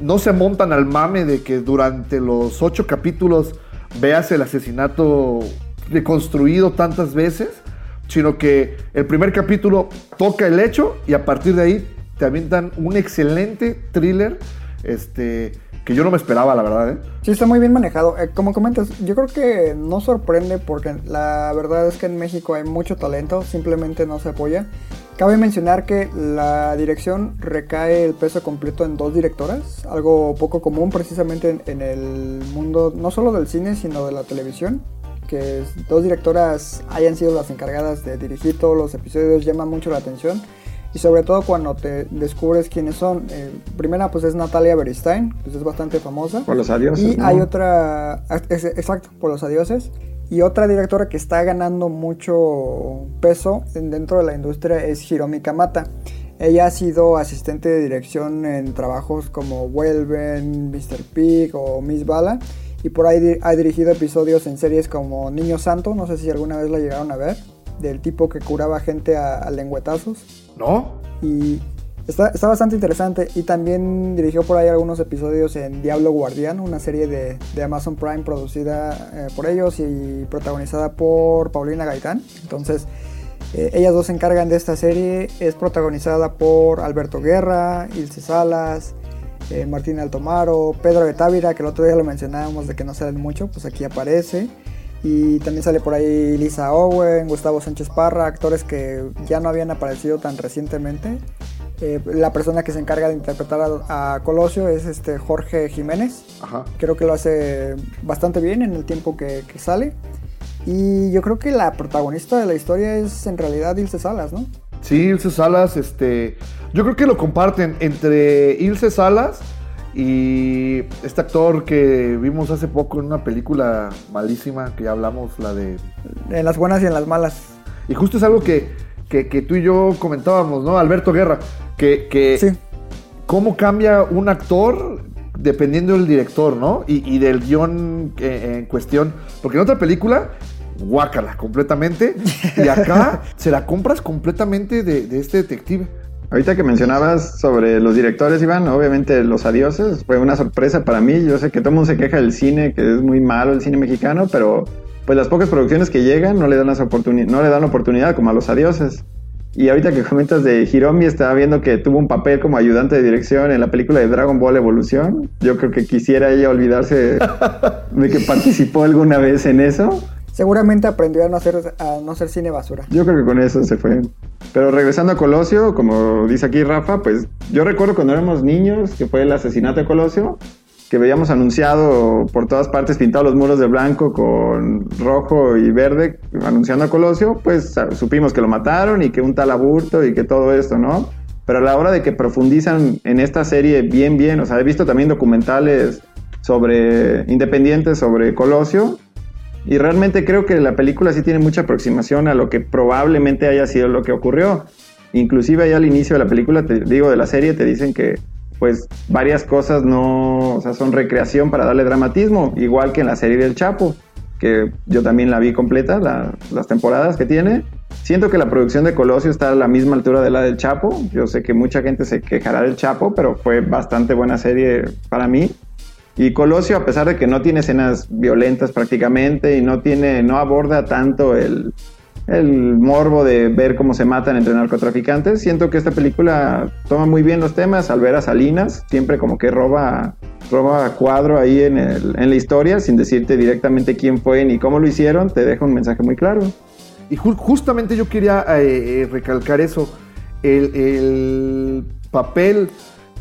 No se montan al mame de que durante los ocho capítulos veas el asesinato reconstruido tantas veces, sino que el primer capítulo toca el hecho y a partir de ahí te avientan un excelente thriller este, que yo no me esperaba, la verdad. ¿eh? Sí, está muy bien manejado. Eh, como comentas, yo creo que no sorprende porque la verdad es que en México hay mucho talento, simplemente no se apoya. Cabe mencionar que la dirección recae el peso completo en dos directoras, algo poco común precisamente en, en el mundo no solo del cine, sino de la televisión. Que dos directoras hayan sido las encargadas de dirigir todos los episodios llama mucho la atención. Y sobre todo cuando te descubres quiénes son. Eh, primera pues es Natalia Beristain, pues es bastante famosa. Por los adioses, Y ¿no? hay otra, ah, es- exacto, por los adioses. Y otra directora que está ganando mucho peso en- dentro de la industria es Hiromi Kamata. Ella ha sido asistente de dirección en trabajos como Vuelven, Mr. Pig o Miss Bala. Y por ahí ha dirigido episodios en series como Niño Santo, no sé si alguna vez la llegaron a ver, del tipo que curaba gente a, a lengüetazos. ¿No? Y está, está bastante interesante. Y también dirigió por ahí algunos episodios en Diablo Guardián, una serie de, de Amazon Prime producida eh, por ellos y protagonizada por Paulina Gaitán. Entonces, eh, ellas dos se encargan de esta serie. Es protagonizada por Alberto Guerra, Ilse Salas. Eh, Martín Altomaro, Pedro de Távira, que el otro día lo mencionábamos de que no salen mucho, pues aquí aparece. Y también sale por ahí Lisa Owen, Gustavo Sánchez Parra, actores que ya no habían aparecido tan recientemente. Eh, la persona que se encarga de interpretar a, a Colosio es este Jorge Jiménez. Ajá. Creo que lo hace bastante bien en el tiempo que, que sale. Y yo creo que la protagonista de la historia es en realidad Ilse Salas, ¿no? Sí, Ilse Salas, este. Yo creo que lo comparten entre Ilse Salas y este actor que vimos hace poco en una película malísima que ya hablamos, la de. En las buenas y en las malas. Y justo es algo que, que- que tú y yo comentábamos, ¿no? Alberto Guerra, que, que Sí. cómo cambia un actor dependiendo del director, ¿no? Y, y del guion eh, en cuestión. Porque en otra película, guácala completamente. Y acá se la compras completamente de, de este detective. Ahorita que mencionabas sobre los directores, Iván, obviamente Los Adioses fue una sorpresa para mí. Yo sé que todo el mundo se queja del cine, que es muy malo el cine mexicano, pero pues las pocas producciones que llegan no le dan las oportuni- no le dan oportunidad como a Los Adioses. Y ahorita que comentas de Hiromi, estaba viendo que tuvo un papel como ayudante de dirección en la película de Dragon Ball Evolución. Yo creo que quisiera ella olvidarse de que participó alguna vez en eso. Seguramente aprendió a no hacer, a no hacer cine basura. Yo creo que con eso se fue. Pero regresando a Colosio, como dice aquí Rafa, pues yo recuerdo cuando éramos niños, que fue el asesinato de Colosio, que veíamos anunciado por todas partes pintados los muros de blanco con rojo y verde, anunciando a Colosio, pues supimos que lo mataron y que un tal aburto y que todo esto, ¿no? Pero a la hora de que profundizan en esta serie bien, bien, o sea, he visto también documentales sobre independientes sobre Colosio y realmente creo que la película sí tiene mucha aproximación a lo que probablemente haya sido lo que ocurrió. Inclusive ahí al inicio de la película, te digo, de la serie, te dicen que pues varias cosas no, o sea, son recreación para darle dramatismo, igual que en la serie del Chapo, que yo también la vi completa, la- las temporadas que tiene. Siento que la producción de Colosio está a la misma altura de la del Chapo. Yo sé que mucha gente se quejará del Chapo, pero fue bastante buena serie para mí. Y Colosio, a pesar de que no tiene escenas violentas prácticamente y no tiene, no aborda tanto el, el morbo de ver cómo se matan entre narcotraficantes, siento que esta película toma muy bien los temas al ver a Salinas, siempre como que roba roba cuadro ahí en, el- en la historia sin decirte directamente quién fue ni cómo lo hicieron, te deja un mensaje muy claro. Y ju- justamente yo quería eh, eh, recalcar eso. El, el papel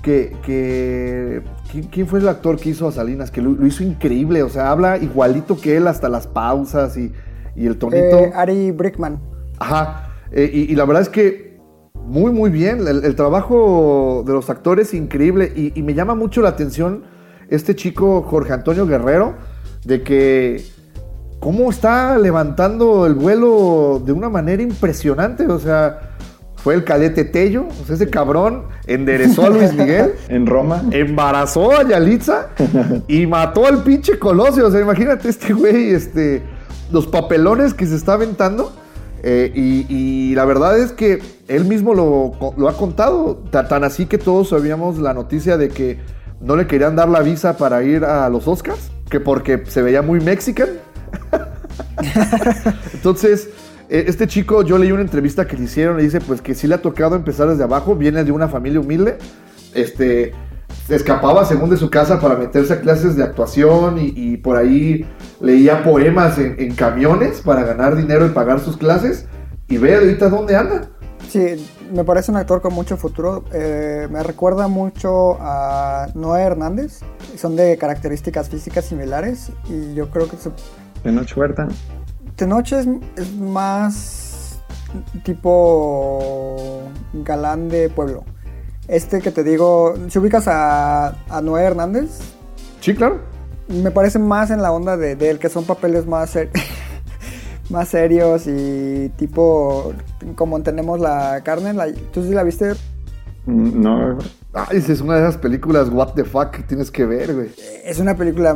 que, que- ¿quién, quién fue el actor que hizo a Salinas? Que lo, lo hizo increíble. O sea, habla igualito que él hasta las pausas y, y el tonito. Eh, Ari Brickman. Ajá. Eh, y, y la verdad es que muy, muy bien. El, el trabajo de los actores increíble. Y, y me llama mucho la atención este chico Jorge Antonio Guerrero, de que cómo está levantando el vuelo de una manera impresionante. O sea, fue el calete Tello. O sea, ese cabrón enderezó a Luis Miguel. En Roma. Embarazó a Yalitza y mató al pinche Colosio. O sea, imagínate este güey, este, los papelones que se está aventando. Eh, y, y la verdad es que él mismo lo, lo ha contado. Ta- Tan así que todos sabíamos la noticia de que no le querían dar la visa para ir a los Oscars. Que porque se veía muy mexican. Entonces, este chico, yo leí una entrevista que le hicieron y dice pues que sí le ha tocado empezar desde abajo, viene de una familia humilde, este, se escapaba según de su casa para meterse a clases de actuación y, y por ahí leía poemas en, en camiones para ganar dinero y pagar sus clases y ve ahorita dónde anda. Sí, me parece un actor con mucho futuro. Eh, me recuerda mucho a Noé Hernández. Son de características físicas similares y yo creo que su De Noche Huerta. Tenoch es, es más tipo galán de pueblo. Este que te digo, si ubicas a, a Noé Hernández, Sí, claro. me parece más en la onda de, de él, que son papeles más, ser- más serios y tipo como tenemos la carne. La, ¿Tú sí la viste? Mm, No, esa es una de esas películas, what the fuck, que tienes que ver, güey. Es una película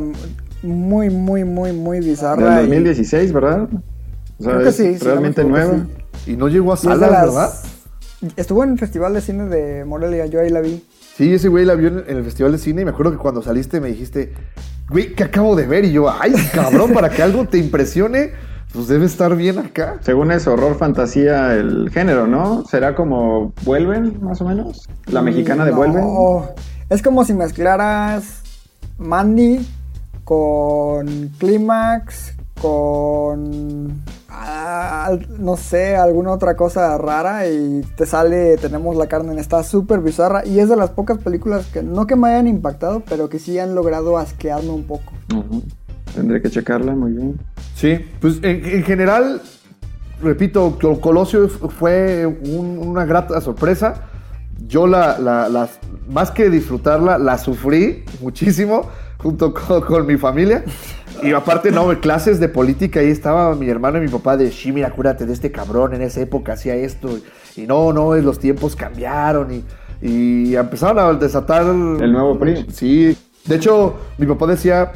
muy, muy, muy, muy del bizarra. y- 2016, ¿verdad? O sea, Creo que es sí, sí, realmente nueva. Y no llegó a y salas, las- ¿verdad? Estuvo en el Festival de Cine de Morelia, yo ahí la vi. Sí, ese güey la vio en en el Festival de Cine y me acuerdo que cuando saliste me dijiste, güey, ¿qué acabo de ver? Y yo, ay, cabrón, para que algo te impresione, pues debe estar bien acá. Según es horror fantasía el género, ¿no? ¿Será como Vuelven, más o menos? ¿La mexicana de No, Vuelven? Es como si mezclaras Mandy con Clímax, con. ah, no sé, alguna otra cosa rara y te sale Tenemos la carne. Está súper bizarra y es de las pocas películas que no que me hayan impactado, pero que sí han logrado asquearme un poco. Tendré que checarla, muy bien. Sí, pues en, en general, repito, Col- Colosio fue un- una grata sorpresa. Yo la, la- la- más que disfrutarla, la sufrí muchísimo junto con, con mi familia. Y aparte, no, clases de política, ahí estaba mi hermano y mi papá de, sí, mira, cúrate de este cabrón, en esa época hacía esto. Y no, no, los tiempos cambiaron y, y empezaron a desatar... El nuevo PRI. Sí, de hecho, mi papá decía,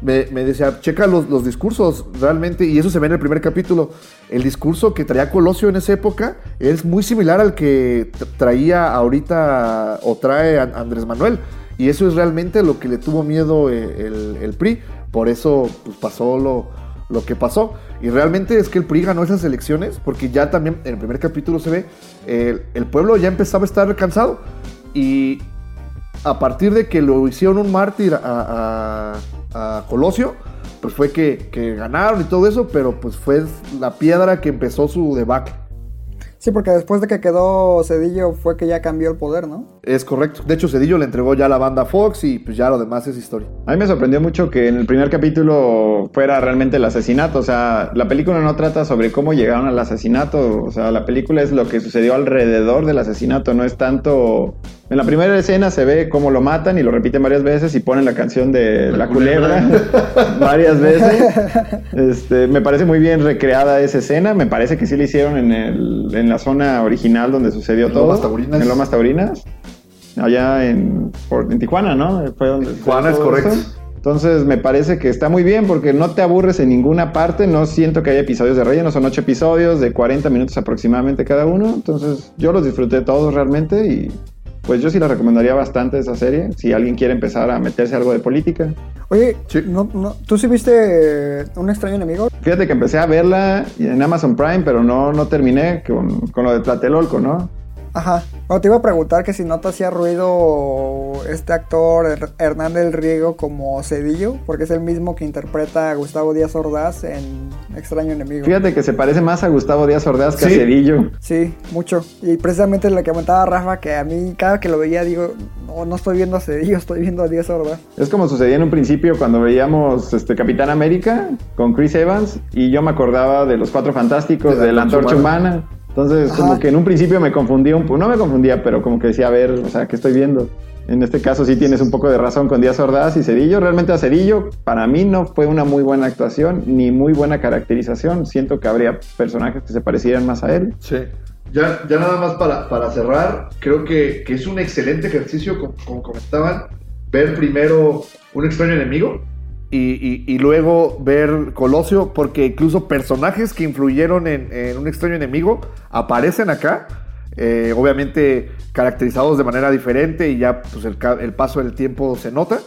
me, me decía, checa los, los discursos realmente, y eso se ve en el primer capítulo. El discurso que traía Colosio en esa época es muy similar al que traía ahorita o trae An- Andrés Manuel. Y eso es realmente lo que le tuvo miedo eh, el, PRI. Por eso pues, pasó lo, lo que pasó. Y realmente es que el PRI ganó esas elecciones porque ya también en el primer capítulo se ve, el pueblo ya empezaba a estar cansado. Y a partir de que lo hicieron un mártir a, a- a Colosio, pues fue que, que ganaron y todo eso, pero pues fue la piedra que empezó su debacle. Sí, porque después de que quedó Cedillo fue que ya cambió el poder, ¿no? Es correcto. De hecho, Cedillo le entregó ya la banda a Fox y pues ya lo demás es historia. A mí me sorprendió mucho que en el primer capítulo fuera realmente el asesinato. O sea, la película no trata sobre cómo llegaron al asesinato. O sea, la película es lo que sucedió alrededor del asesinato. No es tanto. En la primera escena se ve cómo lo matan y lo repiten varias veces y ponen la canción de La, culebra, varias veces. Este, me parece muy bien recreada esa escena. Me parece que sí la hicieron en, el, en la zona original donde sucedió En todo. Lomas Taurinas. En Lomas Taurinas. Allá en, por- en Tijuana, ¿no? Fue donde Tijuana es correcto. eso. Entonces me parece que está muy bien porque no te aburres en ninguna parte, no siento que haya episodios de relleno, son ocho episodios de 40 minutos aproximadamente cada uno, entonces yo los disfruté todos realmente y pues yo sí la recomendaría bastante esa serie, si alguien quiere empezar a meterse algo de política. Oye, Sí. no, no, ¿tú sí viste eh, Un extraño enemigo? Fíjate que empecé a verla en Amazon Prime, pero no, no terminé con, con lo de Tlatelolco, ¿no? Ajá. Bueno, te iba a preguntar que si no te hacía ruido este actor Her- Hernán del Riego como Cedillo, porque es el mismo que interpreta a Gustavo Díaz Ordaz en Extraño Enemigo. Fíjate que se parece más a Gustavo Díaz Ordaz que Sí. a Cedillo. Sí, mucho. Y precisamente lo que comentaba Rafa, que a mí cada que lo veía digo, no, no estoy viendo a Cedillo, estoy viendo a Díaz Ordaz. Es como sucedía en un principio cuando veíamos este Capitán América con Chris Evans y yo me acordaba de los Cuatro Fantásticos, De la de la Antorcha Antorcha Humana. Entonces, Ajá. como que en un principio me confundía un poco, no me confundía, pero como que decía, a ver, o sea, ¿qué estoy viendo? En este caso sí tienes un poco de razón con Díaz Ordaz y Cedillo. Realmente a Cedillo, para mí no fue una muy buena actuación ni muy buena caracterización. Siento que habría personajes que se parecieran más a él. Sí. Ya, ya nada más para, para cerrar, creo que, que es un excelente ejercicio, como, como comentaban, ver primero un extraño enemigo y, luego ver Colosio, porque incluso personajes que influyeron en, un extraño enemigo aparecen acá, eh, obviamente caracterizados de manera diferente y ya pues el paso del tiempo se nota,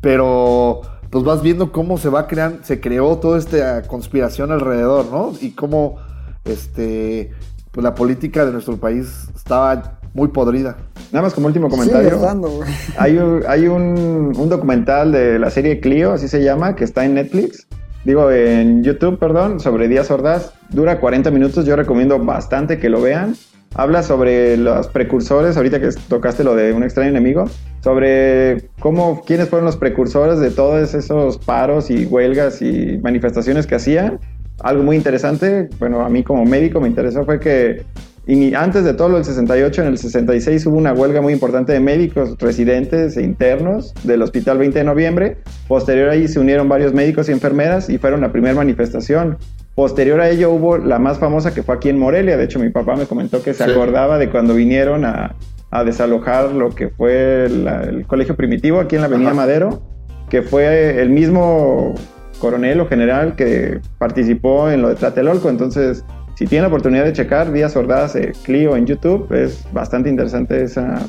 pero pues vas viendo cómo se va creando, se creó toda esta conspiración alrededor, ¿no? Y cómo este pues la política de nuestro país estaba muy podrida. Nada más como último comentario. estando. Hay, un, hay un, un documental de la serie Clio, así se llama, que está en Netflix. Digo, en YouTube, perdón, sobre Díaz Ordaz. Dura 40 minutos, yo recomiendo bastante que lo vean. Habla sobre los precursores, ahorita que tocaste lo de un extraño enemigo, sobre cómo, quiénes fueron los precursores de todos esos paros y huelgas y manifestaciones que hacían. Algo muy interesante, bueno, a mí como médico me interesó fue que y antes de todo lo del 68, en el 66 hubo una huelga muy importante de médicos residentes e internos del Hospital 20 de Noviembre. Posterior a ahí se unieron varios médicos y enfermeras y fueron la primera manifestación. Posterior a ello hubo la más famosa que fue aquí en Morelia. De hecho, mi papá me comentó que se Sí. acordaba de cuando vinieron a, a desalojar lo que fue la- el colegio primitivo aquí en la Avenida Ajá. Madero, que fue el mismo coronel o general que participó en lo de Tlatelolco. Entonces, si tienen la oportunidad de checar Díaz Ordaz eh, Clio en YouTube, es bastante interesante esa,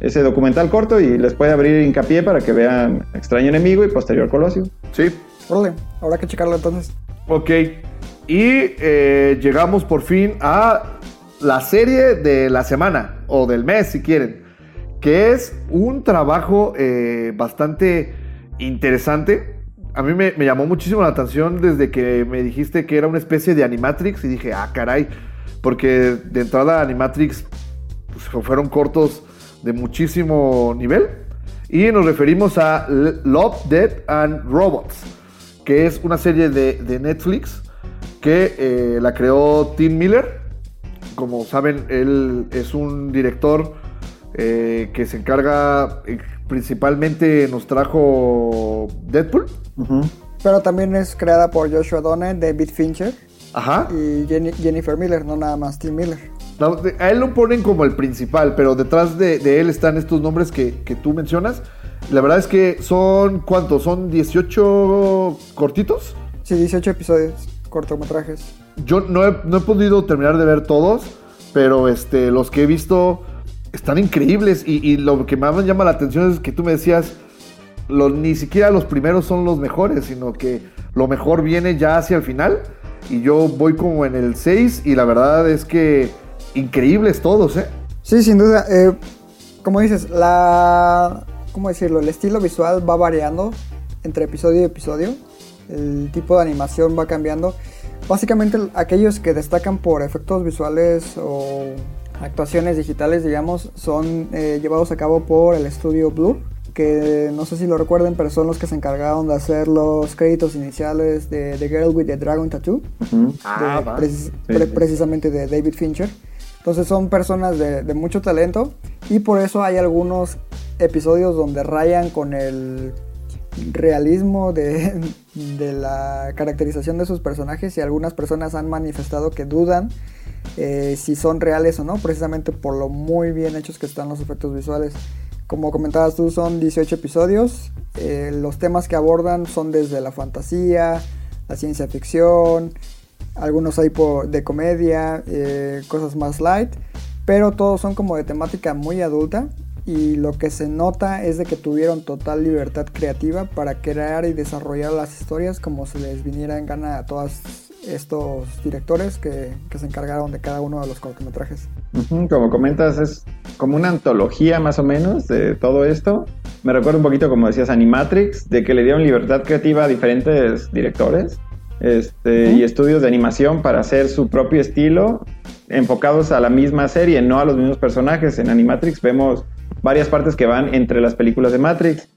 ese documental corto y les puede abrir hincapié para que vean Extraño Enemigo y Posterior Colosio. Sí, Órale, habrá que checarlo entonces. Ok. Y eh, llegamos por fin a la serie de la semana, o del mes si quieren, que es un trabajo eh, bastante interesante. A mí me, llamó muchísimo la atención desde que me dijiste que era una especie de Animatrix y dije, ah, caray, porque de entrada Animatrix pues, fueron cortos de muchísimo nivel. Y nos referimos a Love, Death and Robots, que es una serie de, de Netflix que eh, la creó Tim Miller. Como saben, él es un director eh, que se encarga, eh, principalmente nos trajo Deadpool. Pero también es creada por Joshua Donner, David Fincher Ajá. y Jenny- Jennifer Miller, no nada más Tim Miller. No, A él lo ponen como el principal, pero detrás de, de él están estos nombres que, que tú mencionas. La verdad es que son, ¿cuántos? ¿Son 18 cortitos? Sí, 18 episodios, cortometrajes. Yo no he, no he podido terminar de ver todos, pero este, los que he visto están increíbles. Y, y lo que más me llama la atención es que tú me decías, ni siquiera los primeros son los mejores, sino que lo mejor viene ya hacia el final. Y yo voy como en el 6 y la verdad es que increíbles todos, ¿eh? Sí, sin duda. eh, como dices, la. ¿Cómo decirlo? El estilo visual va variando entre episodio y episodio. El tipo de animación va cambiando. Básicamente, aquellos que destacan por efectos visuales o actuaciones digitales, digamos, son eh, llevados a cabo por el estudio Blur. Que no sé si lo recuerden, pero son los que se encargaron de hacer los créditos iniciales de The Girl with the Dragon Tattoo. Ah, de- va. precis- Sí, pre- sí. precisamente de David Fincher. Entonces son personas de, de mucho talento y por eso hay algunos episodios donde rayan con el realismo de, de la caracterización de sus personajes y algunas personas han manifestado que dudan eh, si son reales o no, precisamente por lo muy bien hechos que están los efectos visuales. Como comentabas tú, son 18 episodios. eh, los temas que abordan son desde la fantasía, la ciencia ficción, algunos hay de comedia, eh, cosas más light, pero todos son como de temática muy adulta y lo que se nota es de que tuvieron total libertad creativa para crear y desarrollar las historias como se les viniera en gana a todas estos directores que, que se encargaron de cada uno de los cortometrajes. Como comentas, es como una antología más o menos de todo esto. Me recuerda un poquito, como decías, Animatrix, de que le dieron libertad creativa a diferentes directores este, y estudios de animación para hacer su propio estilo, enfocados a la misma serie, no a los mismos personajes. En Animatrix vemos varias partes que van entre las películas de Matrix.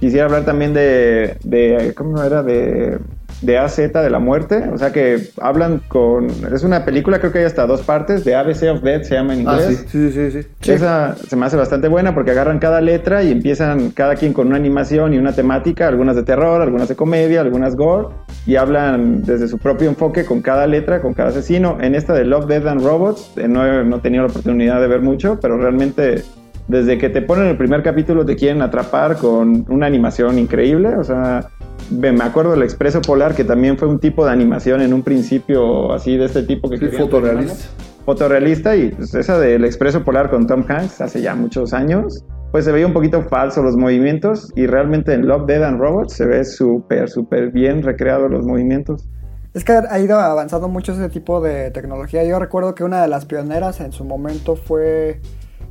Quisiera hablar también de, de ¿cómo era? De, de AZ de la muerte, o sea que hablan con... Es una película, creo que hay hasta dos partes, de ABC of Death se llama en Ah, inglés. sí, sí, sí, sí. sí. Esa se me hace bastante buena porque agarran cada letra y empiezan cada quien con una animación y una temática, algunas de terror, algunas de comedia, algunas gore, y hablan desde su propio enfoque con cada letra, con cada asesino. En esta de Love, Death and Robots, eh, no no he tenido la oportunidad de ver mucho, pero realmente desde que te ponen el primer capítulo te quieren atrapar con una animación increíble, o sea... Me acuerdo del Expreso Polar, que también fue un tipo de animación en un principio así de este tipo que Sí, fotorrealista. fotorrealista y pues, esa del Expreso Polar con Tom Hanks hace ya muchos años, pues se veía un poquito falso los movimientos y realmente en Love, Dead and Robots se ve súper, súper bien recreados los movimientos. Es que ha ido avanzando mucho ese tipo de tecnología. Yo recuerdo que una de las pioneras en su momento fue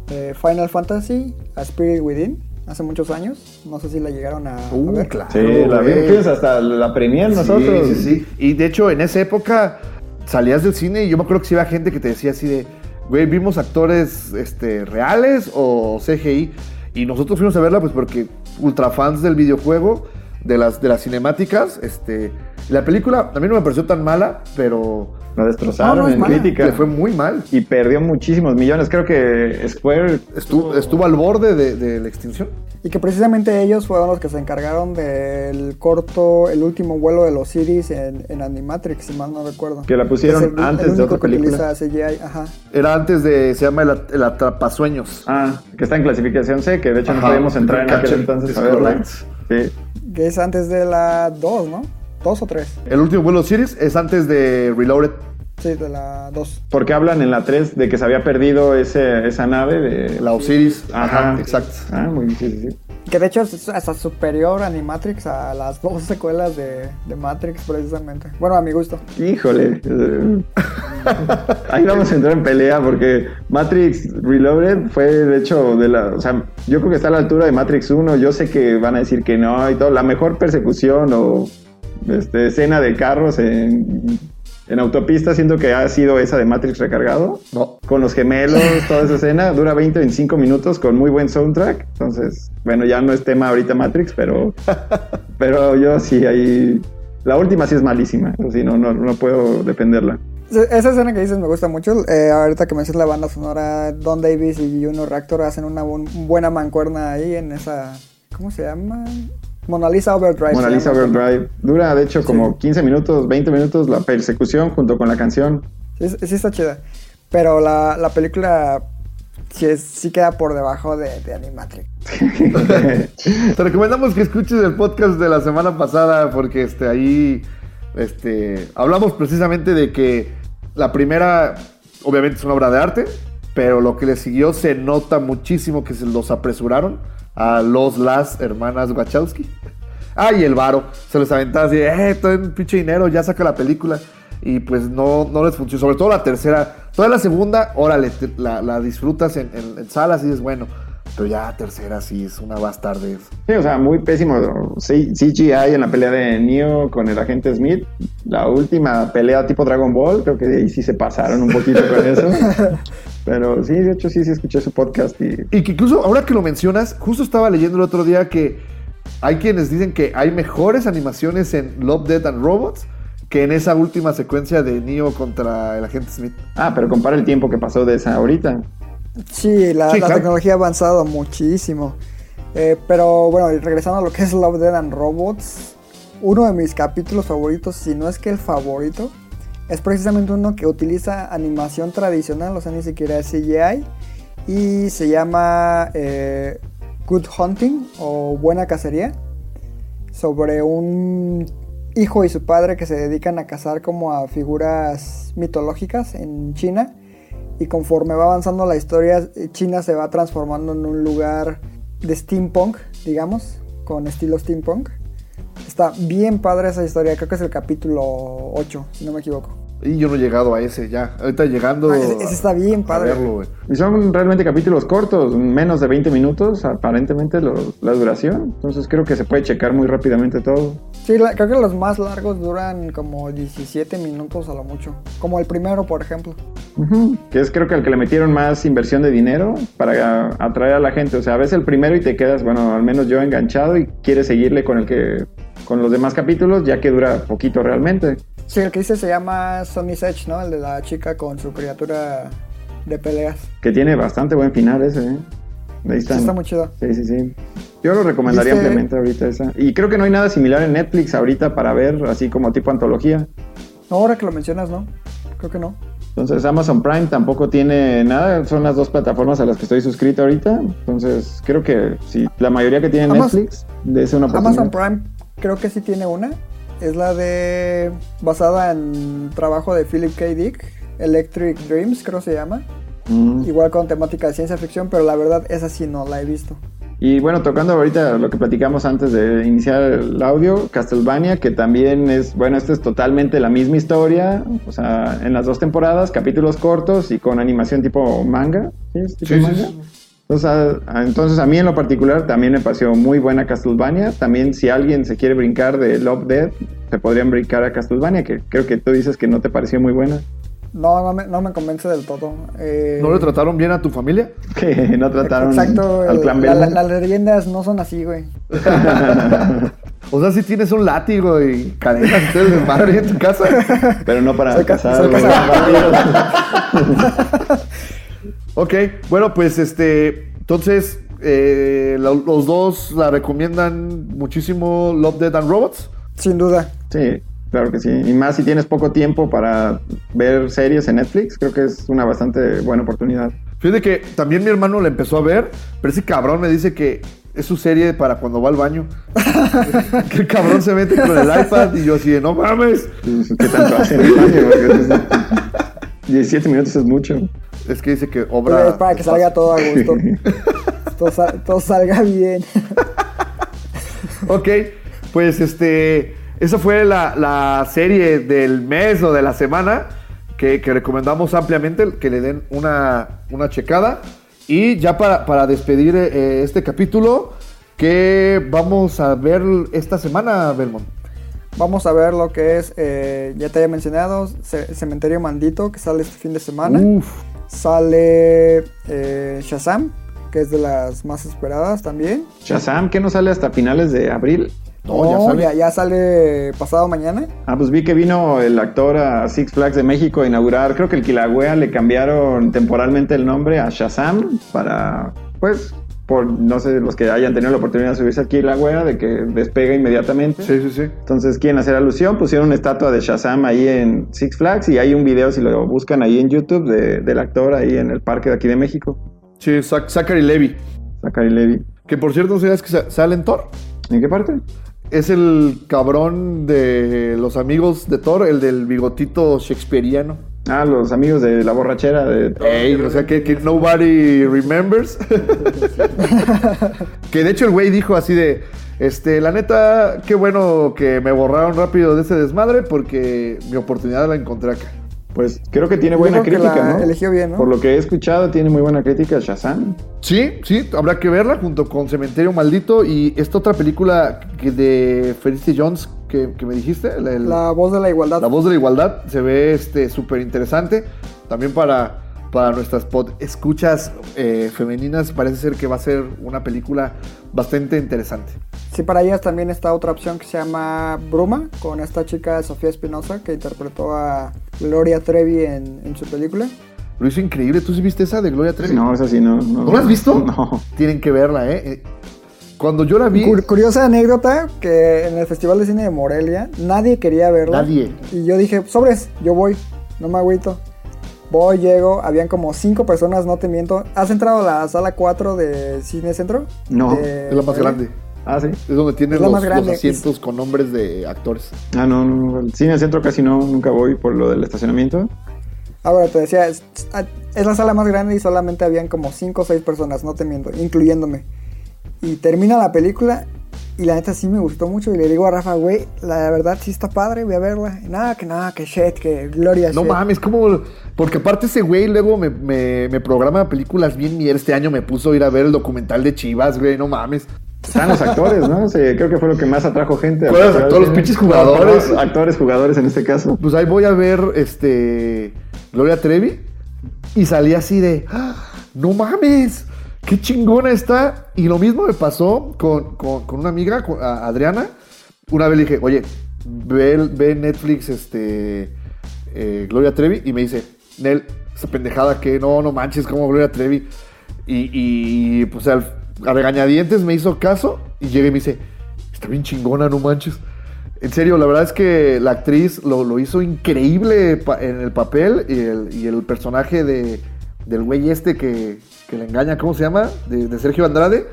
eh, Final Fantasy, A Spirit Within, hace muchos años. No sé si la llegaron a, a Uh, ver. claro. Sí, la vimos hasta la premier nosotros. Sí, sí, sí. Y de hecho, en esa época salías del cine y yo me acuerdo que sí iba gente que te decía así de, güey, vimos actores este, reales o CGI. Y nosotros fuimos a verla pues porque ultra fans del videojuego, de las, de las cinemáticas, este... La película a mí no me pareció tan mala, pero La destrozaron No, no en mala. crítica le fue muy mal. y perdió muchísimos millones. Creo que Square Estuvo, estuvo al borde de, de la extinción. Y que precisamente ellos fueron los que se encargaron del corto El último vuelo de los Iris en, en Animatrix, si mal no recuerdo. Que la pusieron el- antes el de único otra que película. utiliza CGI, ajá. Era antes de, se llama El, el Atrapasueños. Ah, que está en clasificación C, que de hecho no Ajá, podíamos entrar en aquel entonces es a verla. Sí. Que es antes de la 2, ¿no? ¿2 o 3? El último vuelo series es antes de Reloaded. Sí, de la 2. Porque hablan en la 3 de que se había perdido ese, esa nave de... La Osiris. Ajá. exacto. Ah, muy bien, sí, sí, sí. Que de hecho es hasta superior a Animatrix a las dos secuelas de, de Matrix, precisamente. Bueno, a mi gusto. Híjole. Ahí vamos a entrar en pelea porque Matrix Reloaded fue de hecho de la... O sea, yo creo que está a la altura de Matrix 1. Yo sé que van a decir que no y todo. La mejor persecución o este, escena de carros en, en autopista siento que ha sido esa de Matrix recargado. No. Con los gemelos, toda esa escena. Dura 20-25 minutos con muy buen soundtrack. Entonces, bueno, ya no es tema ahorita Matrix, pero... Pero yo sí, ahí... La última sí es malísima. Así no, no, no puedo defenderla. Esa escena que dices me gusta mucho. Eh, ahorita que mencionas la banda sonora, Don Davis y Juno Reactor hacen una buen- buena mancuerna ahí en esa. ¿Cómo se llama? Mona Lisa Overdrive. Mona Lisa. Overdrive. Dura, de hecho, como 15 minutos, 20 minutos la persecución junto con la canción. Sí, sí está chida. Pero la, la película sí, es- sí queda por debajo de, de Animatrix. Te recomendamos que escuches el podcast de la semana pasada porque este, ahí este, hablamos precisamente de que la primera, obviamente, es una obra de arte, pero lo que le siguió se nota muchísimo que se los apresuraron a los las hermanas Wachowski. Ah, y el varo. Se les aventaba así, eh, todo en pinche dinero, ya saca la película. Y pues no, no les funcionó. Sobre todo la tercera. Toda la segunda, órale, te- la, la disfrutas en, en, en salas y es bueno. Pero ya tercera sí es una bastardez. Sí, o sea, muy pésimo. C- CGI en la pelea de Neo con el agente Smith. La última pelea tipo Dragon Ball, creo que ahí sí se pasaron un poquito con eso. Pero sí, de hecho sí, sí escuché su podcast y Y que incluso ahora que lo mencionas, justo estaba leyendo el otro día que hay quienes dicen que hay mejores animaciones en Love, Death and Robots que en esa última secuencia de Neo contra el agente Smith. Ah, pero compara el tiempo que pasó de esa ahorita. Sí, la, Sí, la claro. tecnología ha avanzado muchísimo. Eh, pero bueno, y regresando a lo que es Love, Dead and Robots, uno de mis capítulos favoritos, si no es que el favorito, es precisamente uno que utiliza animación tradicional, o sea, ni siquiera es CGI, y se llama eh, Good Hunting o Buena Cacería, sobre un hijo y su padre que se dedican a cazar como a figuras mitológicas en China. Y conforme va avanzando la historia, China se va transformando en un lugar de steampunk, digamos, con estilo steampunk. Está bien padre esa historia, creo que es el capítulo 8, si no me equivoco. Y yo no he llegado a ese ya. Ahorita llegando. Ah, ese- ese está bien a padre. verlo. Y son realmente capítulos cortos, menos de 20 minutos, aparentemente lo- la duración. Entonces creo que se puede checar muy rápidamente todo. Sí, la- creo que los más largos duran como 17 minutos a lo mucho. Como el primero, por ejemplo. Que es creo que al que le metieron más inversión de dinero para atraer a la gente. O sea, ves el primero y te quedas, bueno, al menos yo enganchado y quieres seguirle con el que con los demás capítulos, ya que dura poquito realmente. Sí, el que dice se llama Sonny's Edge, ¿no? El de la chica con su criatura de peleas. Que tiene bastante buen final ese, ¿eh? Ahí Sí, están. está muy chido. Sí, sí, sí. Yo lo recomendaría ¿Viste? ampliamente ahorita esa. Y creo que no hay nada similar en Netflix ahorita para ver, así como tipo antología. No, ahora que lo mencionas, ¿no? Creo que no. Entonces Amazon Prime tampoco tiene nada, son las dos plataformas a las que estoy suscrito ahorita. Entonces creo que si la mayoría que tiene Netflix, de una. Amazon Prime creo que sí tiene una. Es la de... basada en trabajo de Philip K. Dick. Electric Dreams, creo se llama. Mm. Igual con temática de ciencia ficción, pero la verdad esa sí no la he visto. Y bueno, tocando ahorita lo que platicamos antes de iniciar el audio, Castlevania, que también es, bueno, esta es totalmente la misma historia, o sea, en las dos temporadas, capítulos cortos y con animación tipo manga. ¿Sí? ¿Es tipo Sí, sí, manga? sí. Entonces a, a- entonces a mí en lo particular también me pareció muy buena Castlevania. También si alguien se quiere brincar de Love Dead, se podrían brincar a Castlevania, que creo que tú dices que no te pareció muy buena. No, no me, no me convence del todo. Eh, ¿No le trataron bien a tu familia? Que no trataron Exacto, al clan la- la- Belmont. las leyendas no son así, güey. O sea, si tienes un látigo y cadenas y todo desmadre en tu casa. Pero no para Soy ca- Ok, bueno, pues este. Entonces, eh, lo- los dos la recomiendan muchísimo Love, Dead and Robots. Sin duda. Sí, claro que sí. Y más si tienes poco tiempo para ver series en Netflix, creo que es una bastante buena oportunidad. Fíjate que también mi hermano la empezó a ver, pero ese cabrón me dice que es su serie para cuando va al baño. que el cabrón se mete con el iPad y yo así de, no mames. ¿Qué tanto hace en el baño? Porque es- 17 minutos es mucho. Es que dice que Es obra... para que salga todo a gusto. todo, sal- todo salga bien. Ok, pues este, esa fue la, la serie del mes o de la semana que, que recomendamos ampliamente que le den una, una checada. Y ya para, para despedir eh, este capítulo, ¿qué vamos a ver esta semana, Belmont? Vamos a ver lo que es, eh, ya te había mencionado, Ce- Cementerio Maldito, que sale este fin de semana. Uf, Sale eh, Shazam, que es de las más esperadas también. Shazam, que no sale hasta finales de abril. No, ya sale. ya, ya sale pasado mañana. Ah, pues vi que vino el actor a Six Flags de México a inaugurar. Creo que el Kilauea le cambiaron temporalmente el nombre a Shazam para, pues, por no sé, los que hayan tenido la oportunidad de subirse al Kilauea, de que despega inmediatamente. sí, sí, sí. Entonces quieren hacer alusión, pusieron una estatua de Shazam ahí en Six Flags y hay un video, si lo buscan ahí en YouTube, de- del actor ahí en el parque de aquí de México, Sí, Zac- Zachary Levy. Zachary Levy. Que por cierto, ¿sabías que sa- sale en Thor? ¿En qué parte? Es el cabrón de los amigos de Thor, el del bigotito shakespeariano. Ah, los amigos de la borrachera de... Ey, o sea que, que nobody remembers. que de hecho el güey dijo así de, este, la neta, qué bueno que me borraron rápido de ese desmadre porque mi oportunidad la encontré acá. Pues creo que tiene buena creo que crítica, la ¿no? eligió bien, ¿no? Por lo que he escuchado, tiene muy buena crítica Shazam. Sí, sí, habrá que verla junto con Cementerio Maldito y esta otra película que de Felicity Jones que, que me dijiste, la, el- La voz de la igualdad. La voz de la igualdad se ve este súper interesante. También para, para nuestras pod escuchas eh, femeninas parece ser que va a ser una película bastante interesante. Sí, para ellas también está otra opción que se llama Bruma, con esta chica Sofía Espinosa que interpretó a Gloria Trevi en, en su película. Lo hizo increíble. ¿Tú sí viste esa de Gloria Trevi? No, esa sí no. ¿No, ¿No la has visto? No. Tienen que verla, ¿eh? Eh, Cuando yo la vi, Cur- curiosa anécdota que en el Festival de Cine de Morelia nadie quería verla. Nadie. Y yo dije, sobres, yo voy, no me agüito. Voy, llego, habían como cinco personas, no te miento. ¿Has entrado a la sala 4 de Cine Centro? No, De es la más grande. Ah, sí. Es donde tienen Es los, los asientos con nombres de actores. Ah, no, no. El cine centro casi no, nunca voy por lo del estacionamiento. Ahora te decía, es, es la sala más grande y solamente habían como 5 o 6 personas, no te miento, incluyéndome. Y termina la película Y la neta sí me gustó mucho. Y le digo a Rafa, güey, la verdad sí está padre, voy a verla. Y nada, que nada, que shit, que gloria No shit. mames, como. Porque aparte ese güey luego me, me, me programa películas bien mierda. Este año me puso a ir a ver el documental de Chivas, güey, no mames. Están los actores, ¿no? Sí, creo que fue lo que más atrajo gente. Todos los- todos los pinches jugadores. Actores, jugadores en este caso. Pues ahí voy a ver este. Gloria Trevi. Y salí así de. ¡Ah! ¡No mames! ¡Qué chingona está! Y lo mismo me pasó con, con- con una amiga, con- a- Adriana. Una vez le dije, oye, ve, ve Netflix este. eh, Gloria Trevi. Y me dice, Nel, esa pendejada que no, no manches, como Gloria Trevi. Y, y, pues al, a regañadientes me hizo caso. Y llega y me dice, está bien chingona, no manches. En serio, la verdad es que la actriz lo, lo hizo increíble en el papel y el, y el personaje de, del güey este que, que le engaña, ¿cómo se llama? De, de Sergio Andrade.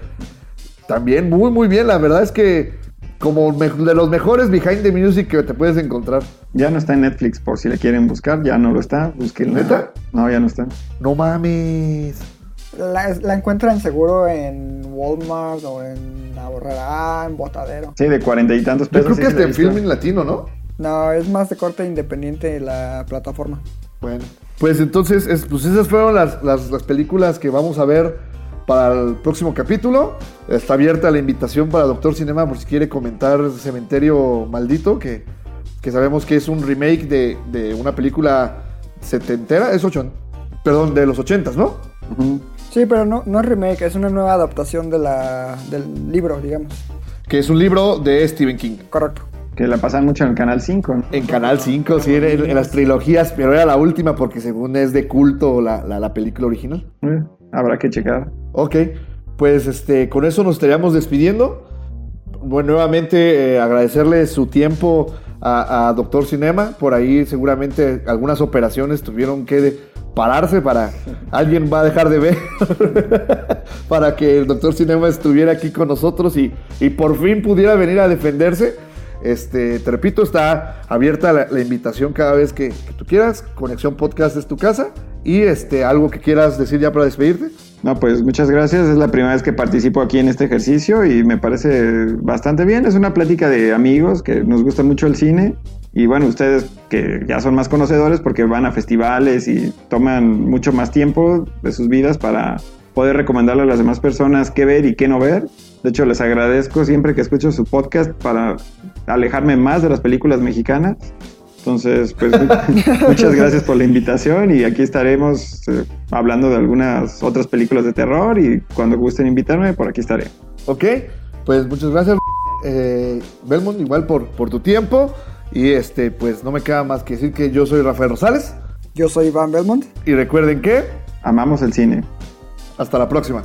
También muy, muy bien. La verdad es que como me- de los mejores behind the music que te puedes encontrar. Ya no está en Netflix, por si le quieren buscar, ya no lo está. Busquen. ¿Neta? No, ya no está. No mames. La, la encuentran seguro en Walmart o en Ahorrará, en Botadero. Sí, de cuarenta y tantos Yo pesos. creo sí, que sí la en visto. Filming Latino, ¿no? No, es más de corte independiente la plataforma. Bueno, pues entonces, es- pues esas fueron las, las- las películas que vamos a ver para el próximo capítulo. Está abierta la invitación para Doctor Cinema por si quiere comentar Cementerio Maldito, que, que sabemos que es un remake de, de una película setentera, es ocho, perdón, de los ochentas, ¿no? Ujú. Sí, pero no, no es remake, es una nueva adaptación de la, del libro, digamos. Que es un libro de Stephen King. Correcto. Que la pasan mucho en el Canal 5. ¿no? En Canal 5, sí, en, en las trilogías, pero era la última porque según es de culto la, la- la película original. Eh, habrá que checar. Ok, pues este, con eso nos estaríamos despidiendo. Bueno, nuevamente eh, agradecerle su tiempo a, a Doctor Cinema. Por ahí seguramente algunas operaciones tuvieron que pararse para... Alguien va a dejar de ver para que el Doctor Cinema estuviera aquí con nosotros y, y por fin pudiera venir a defenderse. Este, te repito, está abierta la, la invitación cada vez que, que tú quieras. Conexión Podcast es tu casa. Y este, algo que quieras decir ya para despedirte. No, pues muchas gracias. Es la primera vez que participo aquí en este ejercicio y me parece bastante bien. Es una plática de amigos que nos gusta mucho el cine. Y bueno, ustedes que ya son más conocedores porque van a festivales y toman mucho más tiempo de sus vidas para poder recomendarle a las demás personas qué ver y qué no ver. De hecho, les agradezco siempre que escucho su podcast para alejarme más de las películas mexicanas. Entonces, pues mu- muchas gracias por la invitación y aquí estaremos eh, hablando de algunas otras películas de terror y cuando gusten invitarme, por aquí estaré. Ok, pues muchas gracias, eh, Belmont, igual por, por tu tiempo. Y este, pues no me queda más que decir que yo soy Rafael Rosales. Yo soy Iván Belmont. Y recuerden que Amamos el cine. hasta la próxima.